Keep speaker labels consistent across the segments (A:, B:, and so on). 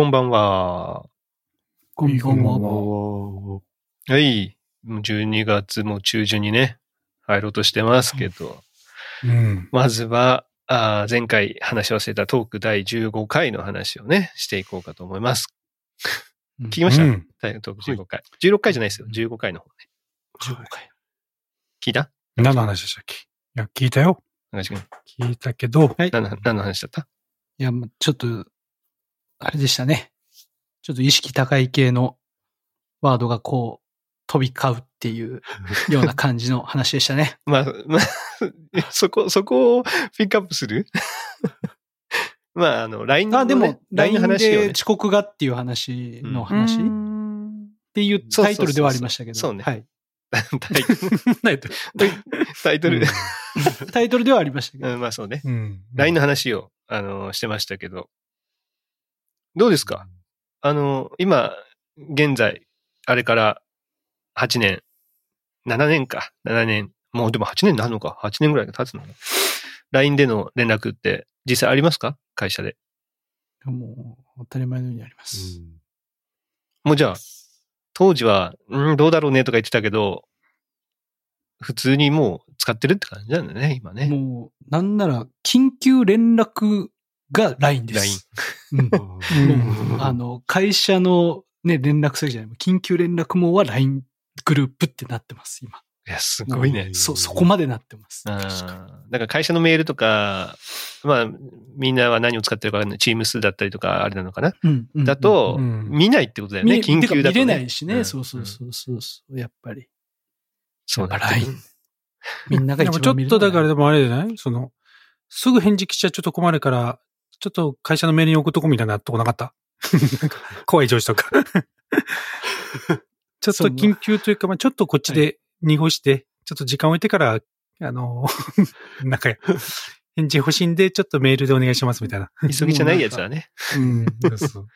A: こんばんは。
B: こんばんは。
A: はい。もう12月も中旬にね、入ろうとしてますけど、
B: うん。
A: まずは、あー前回話し忘れたトーク第15回の話をね、していこうかと思います。聞きました、
B: うん
A: 第トーク15回。16回じゃないですよ。15回の方ね。
B: 15回。
A: 聞いた？
B: 何の話でしたっけ？いや、聞いたよ。聞いたけど、
C: はい。
A: 何の何の話だった？
C: いや、もうちょっと、あれでしたね。ちょっと意識高い系のワードがこう、飛び交うっていう ような感じの話でしたね。
A: まあ、まあ、そこ、そこをピックアップする？まあ、あの、LINE の、ね、
C: あ、でも、
A: LINE の話をね
C: で遅刻がっていう話の話っ
B: うん
C: ていうタイトルではありましたけど。
A: そうそうそう
C: はい。
A: タイトル、
B: ないと。
A: タイトル、
C: タイトルではありましたけど。
A: うん、まあそうね。
B: うん。
A: LINE の話を、あの、してましたけど、どうですか？あの、今、現在、あれから8年、7年か、7年、もうでも8年になるのか、8年ぐらいが経つの ?LINE での連絡って実際ありますか？会社で。
C: もう、当たり前のようにあります。
A: もうじゃあ、当時は、うん、どうだろうね？とか言ってたけど、普通にもう使ってるって感じなんだね、今ね。
C: もう、なんなら、緊急連絡が LINE です。うん。あの、会社のね、連絡先じゃない、緊急連絡網は LINE グループってなってます、今。
A: いや、すごいね。
C: そ、そこまでなってます。
A: だから会社のメールとか、まあ、みんなは何を使ってるかわかんない。チーム数だったりとか、あれなのかな、
C: うんうん。
A: だと、
B: うん。
A: 見ないってことだよね。
C: 見
A: 緊急だと、
C: 見れないしね。
A: うん。
C: そうそうそうそう。そう、やっぱり。
A: そうだ、
C: LINE みんなが
B: で
C: 一
B: もちょっとだからでもあれじゃない？その、すぐ返事来ちゃちょっと困るから、ちょっと会社のメールに送っとこうみたいなとこなかった？怖い上司とか。ちょっと緊急というか、まあちょっとこっちで濁して、ちょっと時間置いてから、あの、なんか、返事欲しいんで、ちょっとメールでお願いしますみたいな。
A: 急ぎじゃないやつはね。
B: うん。そう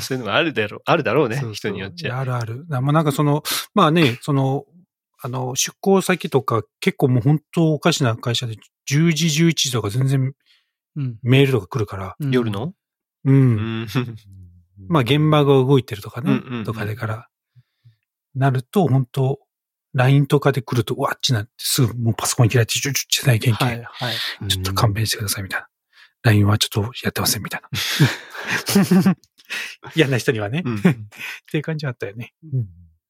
B: そう
A: いうのもあるだろう、あるだろうね。
B: そうそう
A: 人によっちゃ。
B: あるある。まあなんかその、まあね、その、あの、出向先とか結構もう本当おかしな会社で10時、11時とか全然
C: うん
B: メールとか来るから。
C: うん
A: 夜の？
B: うん。
A: うん。
B: まあ現場が動いてるとかね、
A: うんうんうん
B: とかでから、なると本当 LINE とかで来ると、うわっちなってすぐもうパソコン開いて、ちょちょちょ、ない元気、
C: はい、はい。
B: ちょっと勘弁してくださいみたいな。LINE はちょっとやってませんみたいな。嫌な人にはね、
A: うん
B: っていう感じはあったよね。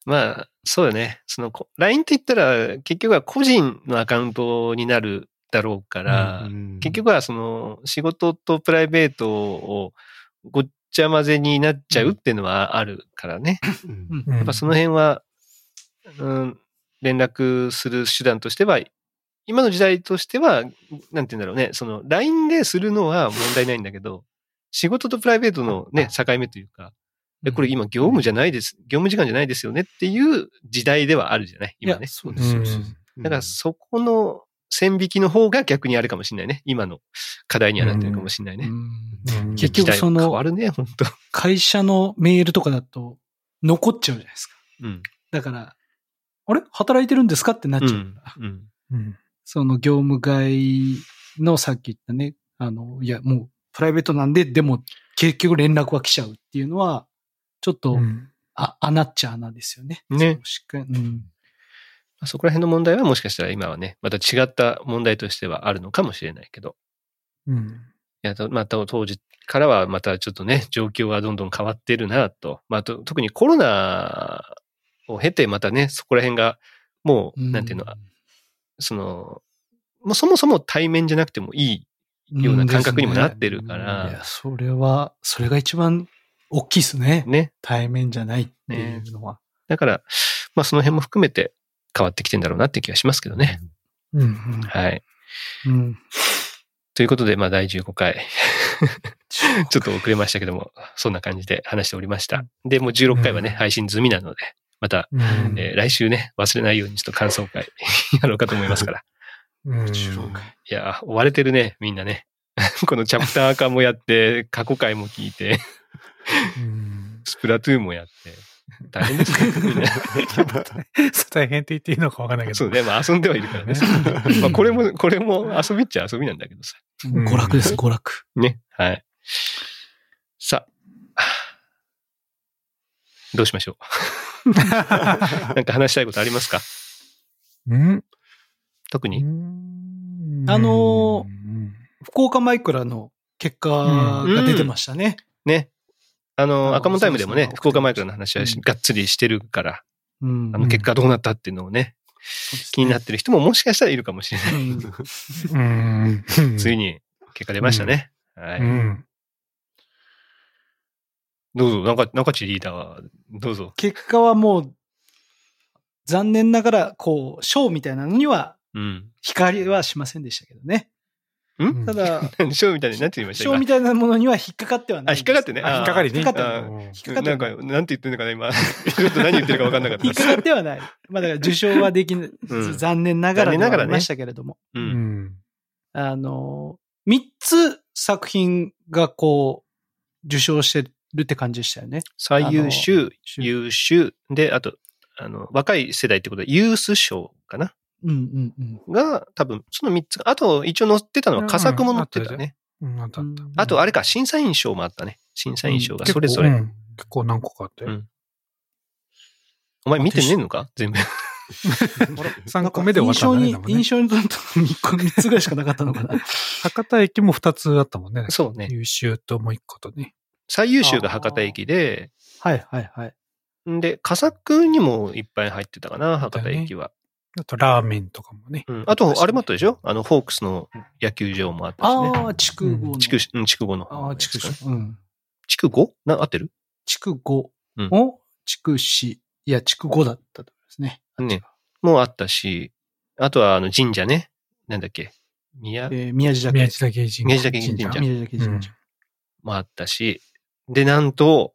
A: まあ、そうだね。その、こ LINE って言ったら、結局は個人のアカウントになるだろうから、結局はその、仕事とプライベートをごっちゃ混ぜになっちゃうっていうのはあるからね。やっぱその辺は、うん、連絡する手段としては、今の時代としては、なんて言うんだろうね、その LINE でするのは問題ないんだけど、仕事とプライベートのね、境目というか、えこれ今業務じゃないです、業務時間じゃないですよねっていう時代ではあるじゃない？
C: いや
A: 今ね。
C: そうですよ。そうです。
A: だからそこの線引きの方が逆にあるかもしれないね。今の課題にはなってるかもしれないね。
C: 結局その
A: 変わるね、本当
C: 会社のメールとかだと残っちゃうじゃないですか。
A: うん。
C: だから、あれ？働いてるんですかってなっちゃうから。
A: うん。
B: うん
C: その業務外のさっき言ったね、あの、いや、もうプライベートなんで、でも結局連絡は来ちゃうっていうのは、ちょっと、
B: うん
C: あ、穴っちゃ穴ですよね。
A: ね
C: しっかり、うん。
A: そこら辺の問題はもしかしたら今はね、また違った問題としてはあるのかもしれないけど。
B: うん
A: いや、とまた当時からはまたちょっとね、状況はどんどん変わってるなと。まあ、と特にコロナを経てまたね、そこら辺がもう、なんていうの、その、もうそもそも対面じゃなくてもいいような感覚にもなってるか
C: いや
A: ら、、
C: それは、それが一番大きいですね。
A: ね。
C: 対面じゃないっていうのは。
A: だから、まあその辺も含めて変わってきてんだろうなって気がしますけどね。
B: うん
A: はい。
C: うん。
A: ということで、まあ第15回。ちょっと遅れましたけども、そんな感じで話しておりました。で、もう16回はね、
B: うん
A: 配信済みなので、また、
B: うん
A: えー来週ね、忘れないようにちょっと感想会 やろうかと思いますから。
B: うん
A: いや、追われてるね、みんなね。このチャプター化もやって、過去回も聞いて、
B: うん
A: スプラトゥーンもやって、大変ですね、みんな。
B: そう大変って言っていいのかわかんないけど。
A: そうね、まあ遊んではいるからね。まあこれも、これも遊びっちゃ遊びなんだけどさ。
B: うん
C: 娯楽です、娯楽。
A: ね。はい。さあ、どうしましょう？なんか話したいことありますか？
B: うん？
A: 特に？
C: あのー
B: うん
C: 福岡マイクラの結果が出てましたね。
A: ね。あ
C: あ
A: の、
C: の
A: 赤門タイムでもね福岡マイクラの話はし
C: うん
A: がっつりしてるから、
C: うん
A: あの結果どうなったっていうのをね、気になってる人ももしかしたらいるかもしれない。ついに結果出ましたね。はい。
B: うん。
A: どうぞ、中中地リーダーは、どうぞ。
C: 結果はもう、残念ながら、こう、賞みたいなのには、
A: うん。
C: 光はしませんでしたけどね。
B: うん
C: ただ、
A: ショーみたいになんて言いました？
C: 賞みたいなものには引っかかっては
A: あ、
C: ない。
A: 引っかかってね。
B: あ引っかかりね
C: 引っかかって。引っかかって
A: なんか、
C: はな
A: んて言ってんのかな、今。ちょっと何言ってるか分かんなかった
C: 引っかかってはない。まあだから受賞はできず、
A: うん
C: 残念ながら
A: 残念ながらね
C: ではありましたけれども。
A: う。
B: うんん。
C: あの、三つ作品がこう、受賞してるって感じでしたよね。
A: 最優秀、優秀、で、あと、あの、若い世代ってことで、ユース賞かな
C: うんうんうん。
A: が、多分、その3つが、あと、一応載ってたのは、佳作も載ってたね。
B: うん、あったあった。
A: あと、あれか、審査員賞もあったね。審査員賞がそれぞれ。
B: うん結構何個かあって。
A: うんお前見てねえのか？全部。
B: 3個目で終わったんだね。
C: 印象に、印象にとった3個、三つぐらいしかなかったのかな。
B: 博多駅も2つあったもんね。
A: そうね。
B: 優秀ともう1個とね。
A: 最優秀が博多駅で、
C: はいはいはい。
A: んで、佳作にもいっぱい入ってたかな、博多駅は。
B: あと、ラーメンとかもね。
A: うん。あと、あれもあったでしょ？あの、ホークスの野球場もあったしね。
C: ああ、地区5の。
A: 地区、うん、地区5の方
C: ああ、地区
A: のやつかな。
C: 4。うん。
A: 地区 5? な、合ってる？
C: 地区5
A: うん
C: を、地区4。いや、地区5だったと思いますね。
A: ねもうあったし、あとは、あの、神社ね。なんだっけ？宮？
C: えー宮地だけ。
B: 宮地岳神社。
A: 宮地岳神社
C: 宮地だけ神社。
A: もあったし、で、なんと、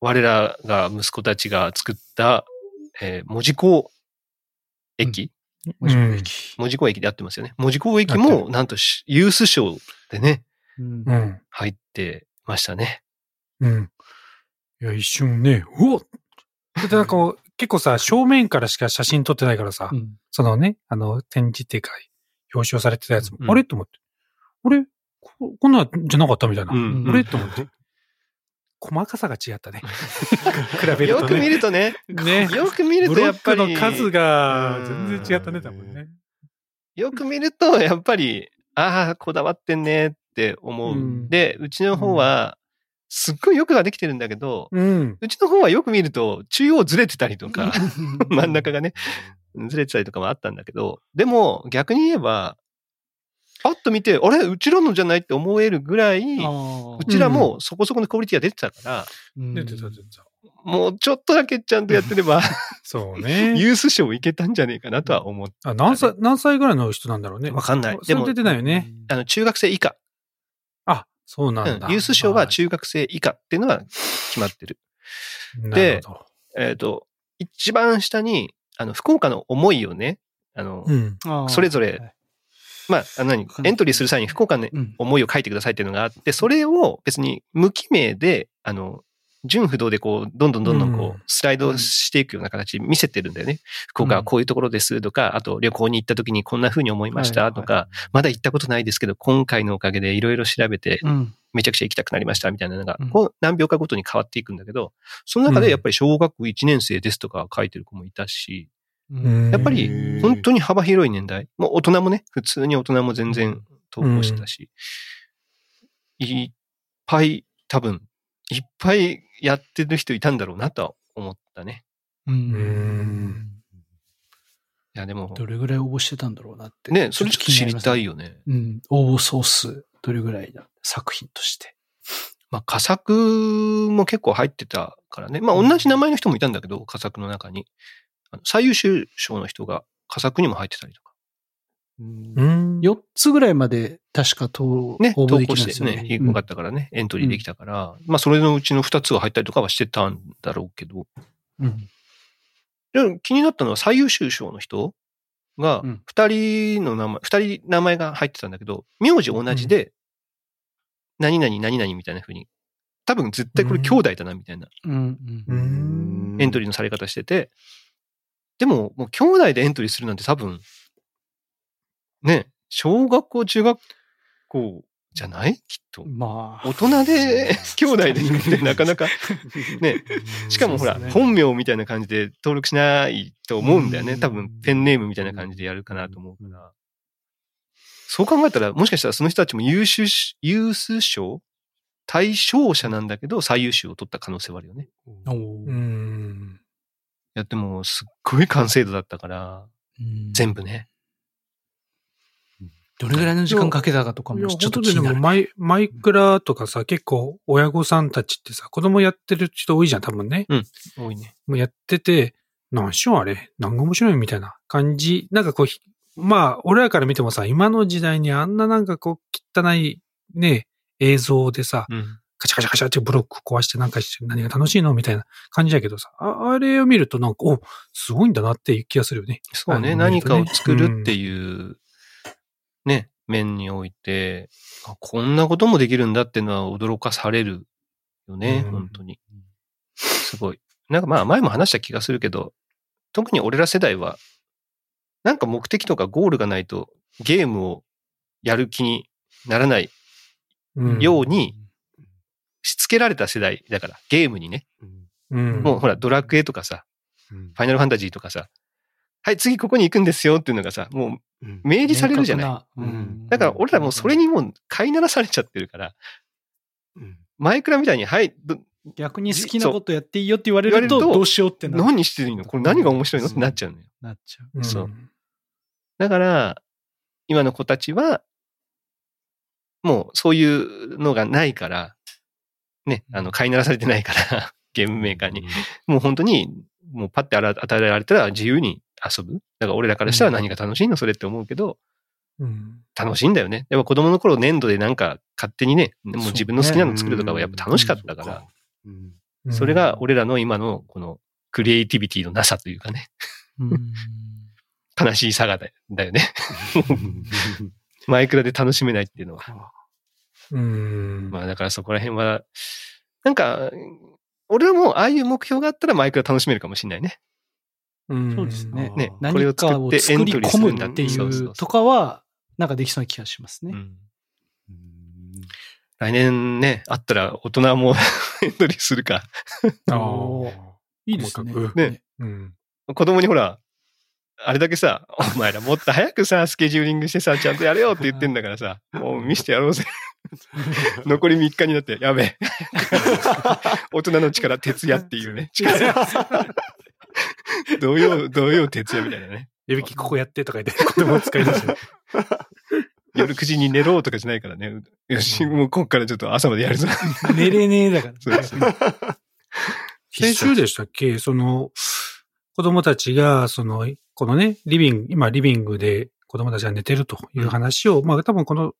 A: 我らが息子たちが作った、えー、門司港駅、
C: もしも駅。
A: 門司港駅で合ってますよね。門司港駅
B: 合
A: も、なんとし、ユース賞でね、
C: うん
B: うん。うん。
A: 入ってましたね。
B: うん。いや、一瞬ね、うおっだってなんかこう、結構さ、正面からしか写真撮ってないからさ、
C: うん
B: そのね、あの、展示っていうか、表彰されてたやつも、
A: うん
B: あれ？と思って。あれ？ここんなんじゃなかったみたいな。
A: うん
B: あれ？と思って。細かさが違ったね。比べるとね。
A: よく見るとね、
B: ね。
A: よく見るとやっぱり、
B: ブロックの数が全然違ったね、多分ね。
A: よく見ると、やっぱり、ああ、こだわってんねって思う。
C: うん
A: で、うちの方は、すっごいよくができてるんだけど、
B: うん。
A: うちの方はよく見ると、中央ずれてたりとか、真ん中がね、ずれてたりとかもあったんだけど、でも逆に言えば、パッと見て、あれ？うちらのじゃないって思えるぐらい、うちらもそこそこのクオリティが出てたから、
C: うん
B: 出てた、出てた。
A: もうちょっとだけちゃんとやってれば、
B: そうね。
A: ユース賞いけたんじゃねえかなとは思って。
B: あ何歳、何歳ぐらいの人なんだろうね？
A: わかんない
B: それ出てないよね。。
A: あの、中学生以下。
B: あ、そうな
A: うん
B: だ。
A: ユース賞は中学生以下っていうのは決まってる。
B: なるほど。
A: えっ、と、一番下に、あの、福岡の思いをね、あの、
B: うん。
A: それぞれまあ、あの何？エントリーする際に福岡の
C: うん。
A: 思いを書いてくださいっていうのがあって、それを別に無記名で、あの、純不動でこう、どんどんどんどんこ
B: う
A: スライドしていくような形見せてるんだよね。福岡はこういうところですとか、あと旅行に行った時にこんな風に思いましたと
C: はい
A: か、まだ行ったことないですけど、今回のおかげでいろいろ調べて、
C: うん。
A: めちゃくちゃ行きたくなりましたみたいなのが
C: うん、
A: こう何秒かごとに変わっていくんだけど、その中でやっぱり小学校1年生ですとか書いてる子もいたし、
B: うん
A: やっぱり本当に幅広い年代。もう大人もね、普通に大人も全然投稿してたし、いっぱい多分、いっぱいやってる人いたんだろうなとは思ったね。
C: う
B: うん
C: ん。
A: いや、でも、
C: どれぐらい応募してたんだろうなって。
A: ね、それちょっと知りたい
C: よ。
A: よね。
C: うん。応募総数、どれぐらいだ作品として。
A: まあ、佳作も結構入ってたからね。まあ、同じ名前の人もいたんだけど、佳作の中に。最優秀賞の人が佳作にも入ってたりとか。
B: うん。
C: 4つぐらいまで確か投
A: ね、投稿して
C: ね。
A: ね、よかったからね、エントリーできたから、まあ、それのうちの2つが入ったりとかはしてたんだろうけど、
C: うん。
A: でも気になったのは最優秀賞の人が
C: うん、
A: 二人の名前、二人名前が入ってたんだけど、名字同じで、何々何々みたいな風に、多分絶対これ兄弟だなみたいな
C: うん。うん。
B: うん
A: エントリーのされ方してて、でももう兄弟でエントリーするなんて多分、ね、小学校、中学校じゃない？きっと。
C: まあ。
A: 大人で 兄弟で行くってなかなか、ね。しかもほら、
C: ね
A: 本名みたいな感じで登録しないと思うんだよね。
C: うん
A: 多分、ペンネームみたいな感じでやるかなと思うから。そう考えたら、もしかしたらその人たちも優秀し、ユース賞対象者なんだけど、最優秀を取った可能性はあるよね。
C: お
B: う
C: ー
B: ん。
A: いや、でも、すっごい完成度だったから、
C: うん
A: 全部ね。
C: どれぐらいの時間かけたかとかもちょっと気になる。
B: マイ、マイクラとかさ、結構親御さんたちってさ、子供やってる人多いじゃん、多分ね。
A: 多いね。
B: もうやってて、何しようあれ？何が面白いみたいな感じ。なんかこうひ、まあ、俺らから見てもさ、今の時代にあんななんかこう、汚いね、映像でさ、
A: うん。
B: カチャカチャカチャってブロック壊してなんかして何が楽しいのみたいな感じだけどさ、ああれを見るとなんか、お、すごいんだなっていう気がするよね。
A: そうね。
B: あの
A: 何かを作るっていう、ね、面において、あこんなこともできるんだっていうのは驚かされるよね、
B: うん
A: 本当に。すごい。なんかまあ前も話した気がするけど、特に俺ら世代は、なんか目的とかゴールがないとゲームをやる気にならない
B: うん
A: ようにしつけられた世代だから、ゲームにね。
B: うん。
A: もうほら、ドラクエとかさ、ファイナルファンタジーとかさ、はい、次ここに行くんですよっていうのがさ、もう明示されるじゃない。
B: うん。
A: だから俺らもうそれにもう飼いならされちゃってるから、マイクラみたいに、はい、ど
C: 逆に好きなことやっていいよって言われると、どうしようってな
A: 何してるの？これ何が面白いの？ってなっちゃうのよ。
C: なっちゃう。
B: うん。
A: そう。だから、今の子たちは、もうそういうのがないから、ね、あの、飼いならされてないから、ゲームメーカーに。もう本当に、もうパッて与えられたら自由に遊ぶ。だから俺らからしたら何が楽しいの？それって思うけど、
B: うん。
A: 楽しいんだよね。やっぱ子供の頃粘土でなんか勝手にね、もう自分の好きなの作るとかはやっぱ楽しかったから、それが俺らの今のこのクリエイティビティのなさというかね、
C: うん。
A: 悲しい差がだだよね。マイクラで楽しめないっていうのは。
B: うん。
A: まあだからそこら辺は、なんか、俺らもああいう目標があったらマイクラ楽しめるかもしれないね。
B: うん
C: そうですね。
A: ねこれ
C: 何
A: を
C: かを
A: 作ってエントリーするんだ
C: 込むってい
A: そう
C: とかは、なんかできそうな気がしますね。
A: うん来年ね、あったら大人も エントリーするか。
B: ああ。
C: いいですね。
B: 細かく
A: ね
B: うん。
A: 子供にほら、あれだけさ、お前らもっと早くさ、スケジューリングしてさ、ちゃんとやれよって言ってんだからさ、もう見してやろうぜ。残り3日になって、やべえ。大人の力、徹夜っていうね。土曜、土曜徹夜みたいなね。
B: いびきここやってとか言って子供を使い出して。
A: 夜9時に寝ろとかじゃないからね。よし、もうこっからちょっと朝までやるぞ。
C: 寝れねえだから。
A: そうそう
B: 先週でしたっけ？その、子供たちが、その、このね、リビング、今リビングで子供たちが寝てるという話を、まあ多分この、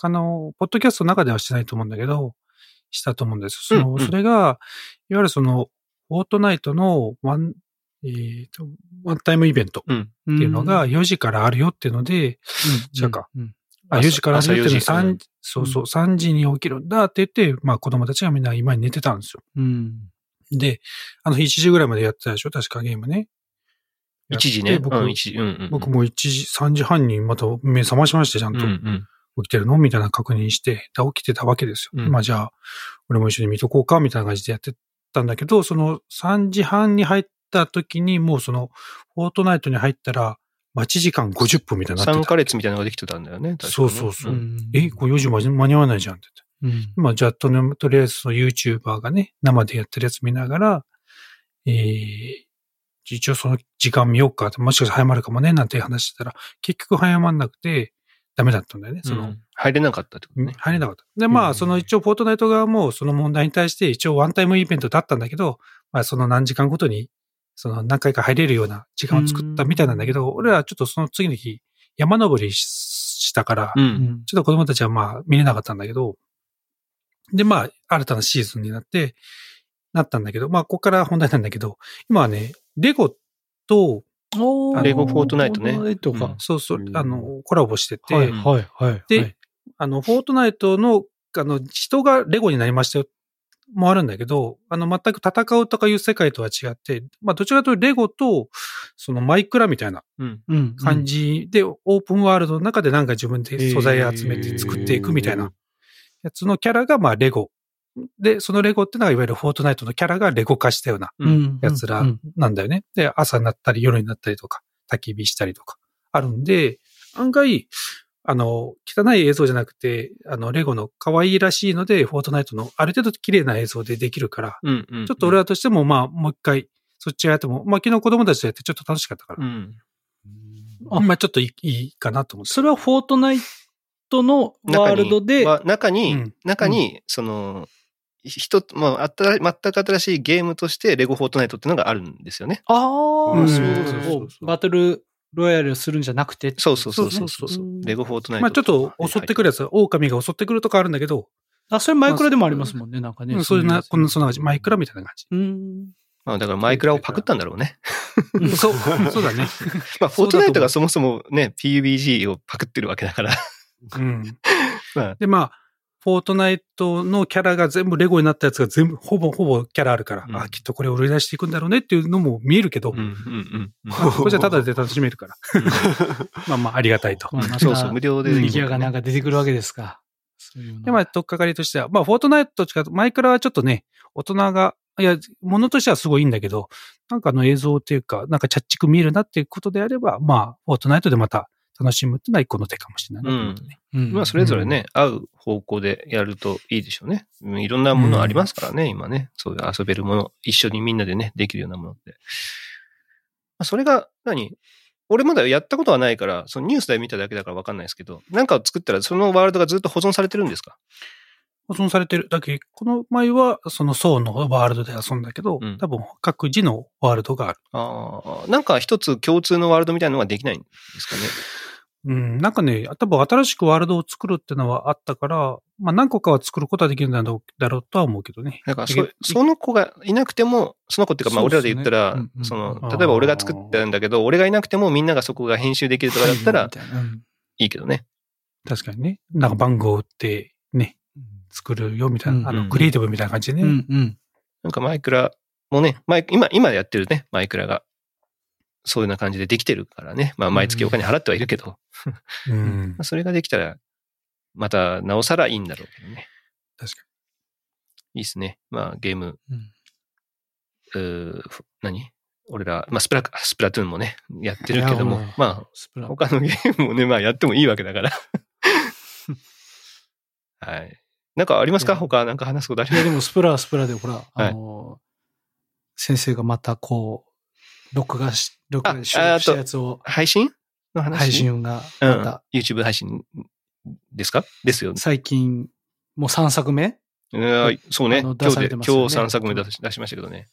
B: あの、ポッドキャストの中ではしてないと思うんだけど、したと思うんです。その、
A: うんうん
B: それが、いわゆるその、フォートナイトのワン、えーと、ワンタイムイベント
A: うん。
B: っていうのが4時からあるよっていうので、違うか。
C: うん
B: あ、
A: 朝
B: 4時から
A: 朝
B: あるよっていうの
A: 4時
B: は3、そうそう、3時に起きるんだって言って、まあ子供たちがみんな今に寝てたんですよ。
C: うん。
B: で、あの日1時ぐらいまでやってたでしょ？確かゲームね。
A: 1時ね。
B: 僕、
A: うん、1時。うんうん。
B: 僕も1時、3時半にまた目覚ましまして、ちゃん
A: うん
B: と
A: うん。
B: 起きてるの？みたいな確認して、で起きてたわけですよ。
A: うん
B: まあじゃあ、俺も一緒に見とこうか、みたいな感じでやってたんだけど、その3時半に入った時に、もうその、フォートナイトに入ったら、待ち時間50分みたいになって
A: 参
B: た。
A: 加列みたいなのができてたんだよね。
B: そうそうそう。
C: うん
B: え、これ4時間間に合わないじゃんって言って。
C: うん
B: まあ、じゃあとね、とりあえずその YouTuber がね、生でやってるやつ見ながら、えー、一応その時間見ようかもしかしたら早まるかもね、なんて話してたら、結局早まんなくて、ダメだったんだよね、その、
A: うん入れなかったってことね。
B: 入れなかった。で、まあ、
C: うん
B: その一応、フォートナイト側も、その問題に対して、一応ワンタイムイベントだったんだけど、まあ、その何時間ごとに、その何回か入れるような時間を作ったみたいなんだけど、俺らはちょっとその次の日、山登りししたから、
A: う。
C: うんん
B: ちょっと子供たちはまあ見れなかったんだけど、で、まあ、新たなシーズンになって、なったんだけど、まあ、ここから本題なんだけど、今はね、レゴと、
A: レゴフォートナイトね
C: フォートナイトか
A: うん。
B: そうそう
C: う、ん
B: あの、コラボしてて、
C: はい、はい、はい。
B: で
C: はい
B: あの、フォートナイトの、あの、人がレゴになりましたよ。もあるんだけど、あの、全く戦うとかいう世界とは違って、まあ、どちらかというとレゴと、そのマイクラみたいな
A: うん。
C: うん。
B: 感じで、オープンワールドの中でなんか自分で素材集めて作っていくみたいなやつのキャラが、まあ、レゴ。で、そのレゴってのが、いわゆるフォートナイトのキャラがレゴ化したような。やつら
C: うん
B: なんだよね。で、朝になったり夜になったりとか、焚き火したりとか、あるんで、案外、あの、汚い映像じゃなくて、あの、レゴの可愛いらしいので、フォートナイトのある程度綺麗な映像でできるから、
A: うん。うん。
B: ちょっと俺らとしても、まあ、もう一回、そっちやっても、まあ、昨日子供たちとやってちょっと楽しかったから、
A: うん。
C: あ
B: まあ、ちょっといいいいかなと思って。
C: それはフォートナイトのワールドで、
A: は中に、
B: うん
A: 中に、その、一つ、まあ、あった全く新しいゲームとして、レゴフォートナイトっていうのがあるんですよね。
C: ああ、
B: うん
C: そう
B: そうそう
C: そうバトルロイヤルするんじゃなくて。
A: そうそうそうそうそう
C: そう
A: レゴフォートナイト。
B: まあ、ちょっと襲ってくるやつは、狼が襲ってくるとかあるんだけど、
C: あ、それマイクラでもありますもんね、なんかね。
B: うんそういうな、こんな、そんな
C: な
B: 感じ、マイクラみたいな感じ。
C: うん。
A: まあ、だからマイクラをパクったんだろうね。
B: そう、そうだね。
A: まあ、フォートナイトがそもそもね、PUBG をパクってるわけだから。
B: で、まあ、フォートナイトのキャラが全部レゴになったやつが全部、ほぼほぼキャラあるから、
A: うん
B: あ、きっとこれを売り出していくんだろうねっていうのも見えるけど、
A: うんうんうん
B: これじゃタダで楽しめるから。まあまあ、ありがたいと。
A: そうそう、無料で。
C: ミキアがなんか出てくるわけですか。
B: で、まあ、とっかかりとしては、まあ、フォートナイトと違う、マイクラはちょっとね、大人が、いや、ものとしてはすごいいいんだけど、なんかあの映像っていうか、なんかチャッチく見えるなっていうことであれば、まあ、フォートナイトでまた楽しむっていうのは一個の手かもしれないなと思ってね。
C: うん
A: まあ、それぞれね、合う方向でやるといいでしょうね。うんいろんなものありますからね、今ね。そういう遊べるもの、一緒にみんなでね、できるようなものって。まあ、それが何、俺まだやったことはないから、そのニュースで見ただけだからわかんないですけど、なんかを作ったらそのワールドがずっと保存されてるんですか？
B: 保存されてる。だけこの前は、その層のワールドで遊んだけど、
A: うん
B: 多分各自のワールドがある。
A: ああ、なんか一つ共通のワールドみたいなのができないんですかね？
B: うん、なんかね、多分新しくワールドを作るってのはあったから、まあ何個かは作ることはできるんだろうだろうとは思うけどね。
A: だからそその子がいなくても、その子っていうか、まあ俺らで言ったら、
C: そねうんうん
A: その、例えば俺が作ったんだけど、俺がいなくてもみんながそこが編集できるとかだったら
C: い
A: いいけどね。
B: 確かにね。なんか番号ってね、作るよみたいな、あの、
A: うん
B: クリエイティブみたいな感じでね。
C: うんうん。
A: なんかマイクラもね、マイ今、今やってるね、マイクラが。そういうような感じでできてるからね。まあ毎月お金払ってはいるけど、
B: うん
A: まあそれができたら、またなおさらいいんだろうけどね。
B: 確か
A: いいっすね。まあゲーム、
C: うん
A: 何？俺ら、まあスプラ、スプラトゥーンもね、やってるけどもまあ
C: スプラ
A: 他のゲームもね、まあやってもいいわけだから。はい。なんかありますか？他なんか話すことあり
C: いや、
A: ます
C: でもスプラはスプラで、ほら、あの、先生がまたこう、録画し、録画したやつを、
A: 配信の話？
C: 配信が
A: うん
C: また、。
A: YouTube 配信ですか？ですよね。
C: 最近、もう3作目？
A: そうね。
C: あの出
A: 今日で、今日3作目出し出しましたけどね。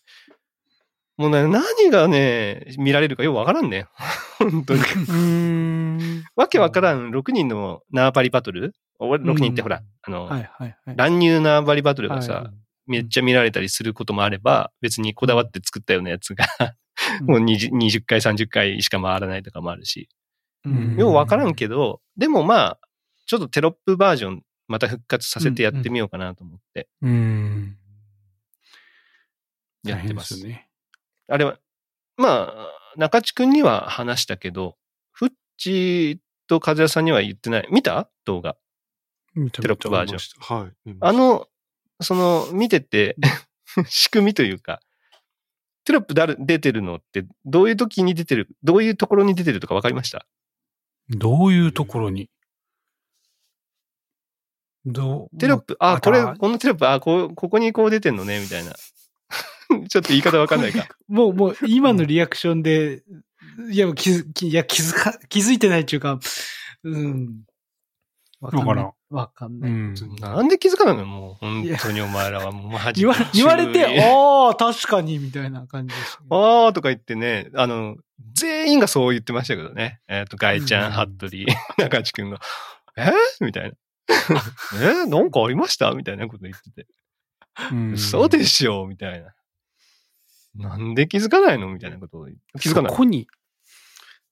A: もうね、何がね、見られるかよくわからんね。本当に。
B: に。うーん。
A: わけわからん6人の縄張りバトル俺6人ってほら、
C: うん
A: あの、
C: はいはいはい。
A: 乱入縄張りバトルがさ、
C: はい
A: めっちゃ見られたりすることもあれば、別にこだわって作ったようなやつが、
C: うん
A: もう 20, 20回、30回しか回らないとかもあるし。
C: うん
A: ようわからんけど、でもまあ、ちょっとテロップバージョンまた復活させてやってみようかなと思って
B: うーん。
A: やってます。
B: すよね。
A: あれは、まあ、中地くんには話したけど、フッチと和也さんには言ってない。見た？動画。テロップバージョン。
D: ン。はい。
A: あの、その、見てて、仕組みというか、テロップだる出てるのって、どういう時に出てる、どういうところに出てるとか分かりました？
B: どういうところに？どう
A: テロップ、あ、これ、
B: あ
A: このテロップ、あ、こう、ここにこう出てんのね、みたいな。ちょっと言い方分かんないか。
C: もう、もう、今のリアクションで、いや、気づ、きいや、気づか、気づいてないっていうか、うん。わかんない。わかんない。
B: うん。
A: なんで気づかないの？もう、本当にお前らはもうマジで
C: 言わ言われて、ああ、確かに、みたいな感じでしたけど。
A: あーとか言ってね、あの、全員がそう言ってましたけどね。えっ、と、ガイちゃん、ハットリー、中地くんが、え？ーみたいな。え？ーなんかありました？みたいなこと言ってて。
B: うん
A: そうでしょ？みたいな。なんで気づかないの？みたいなことを言って気づかない
B: そ。こに、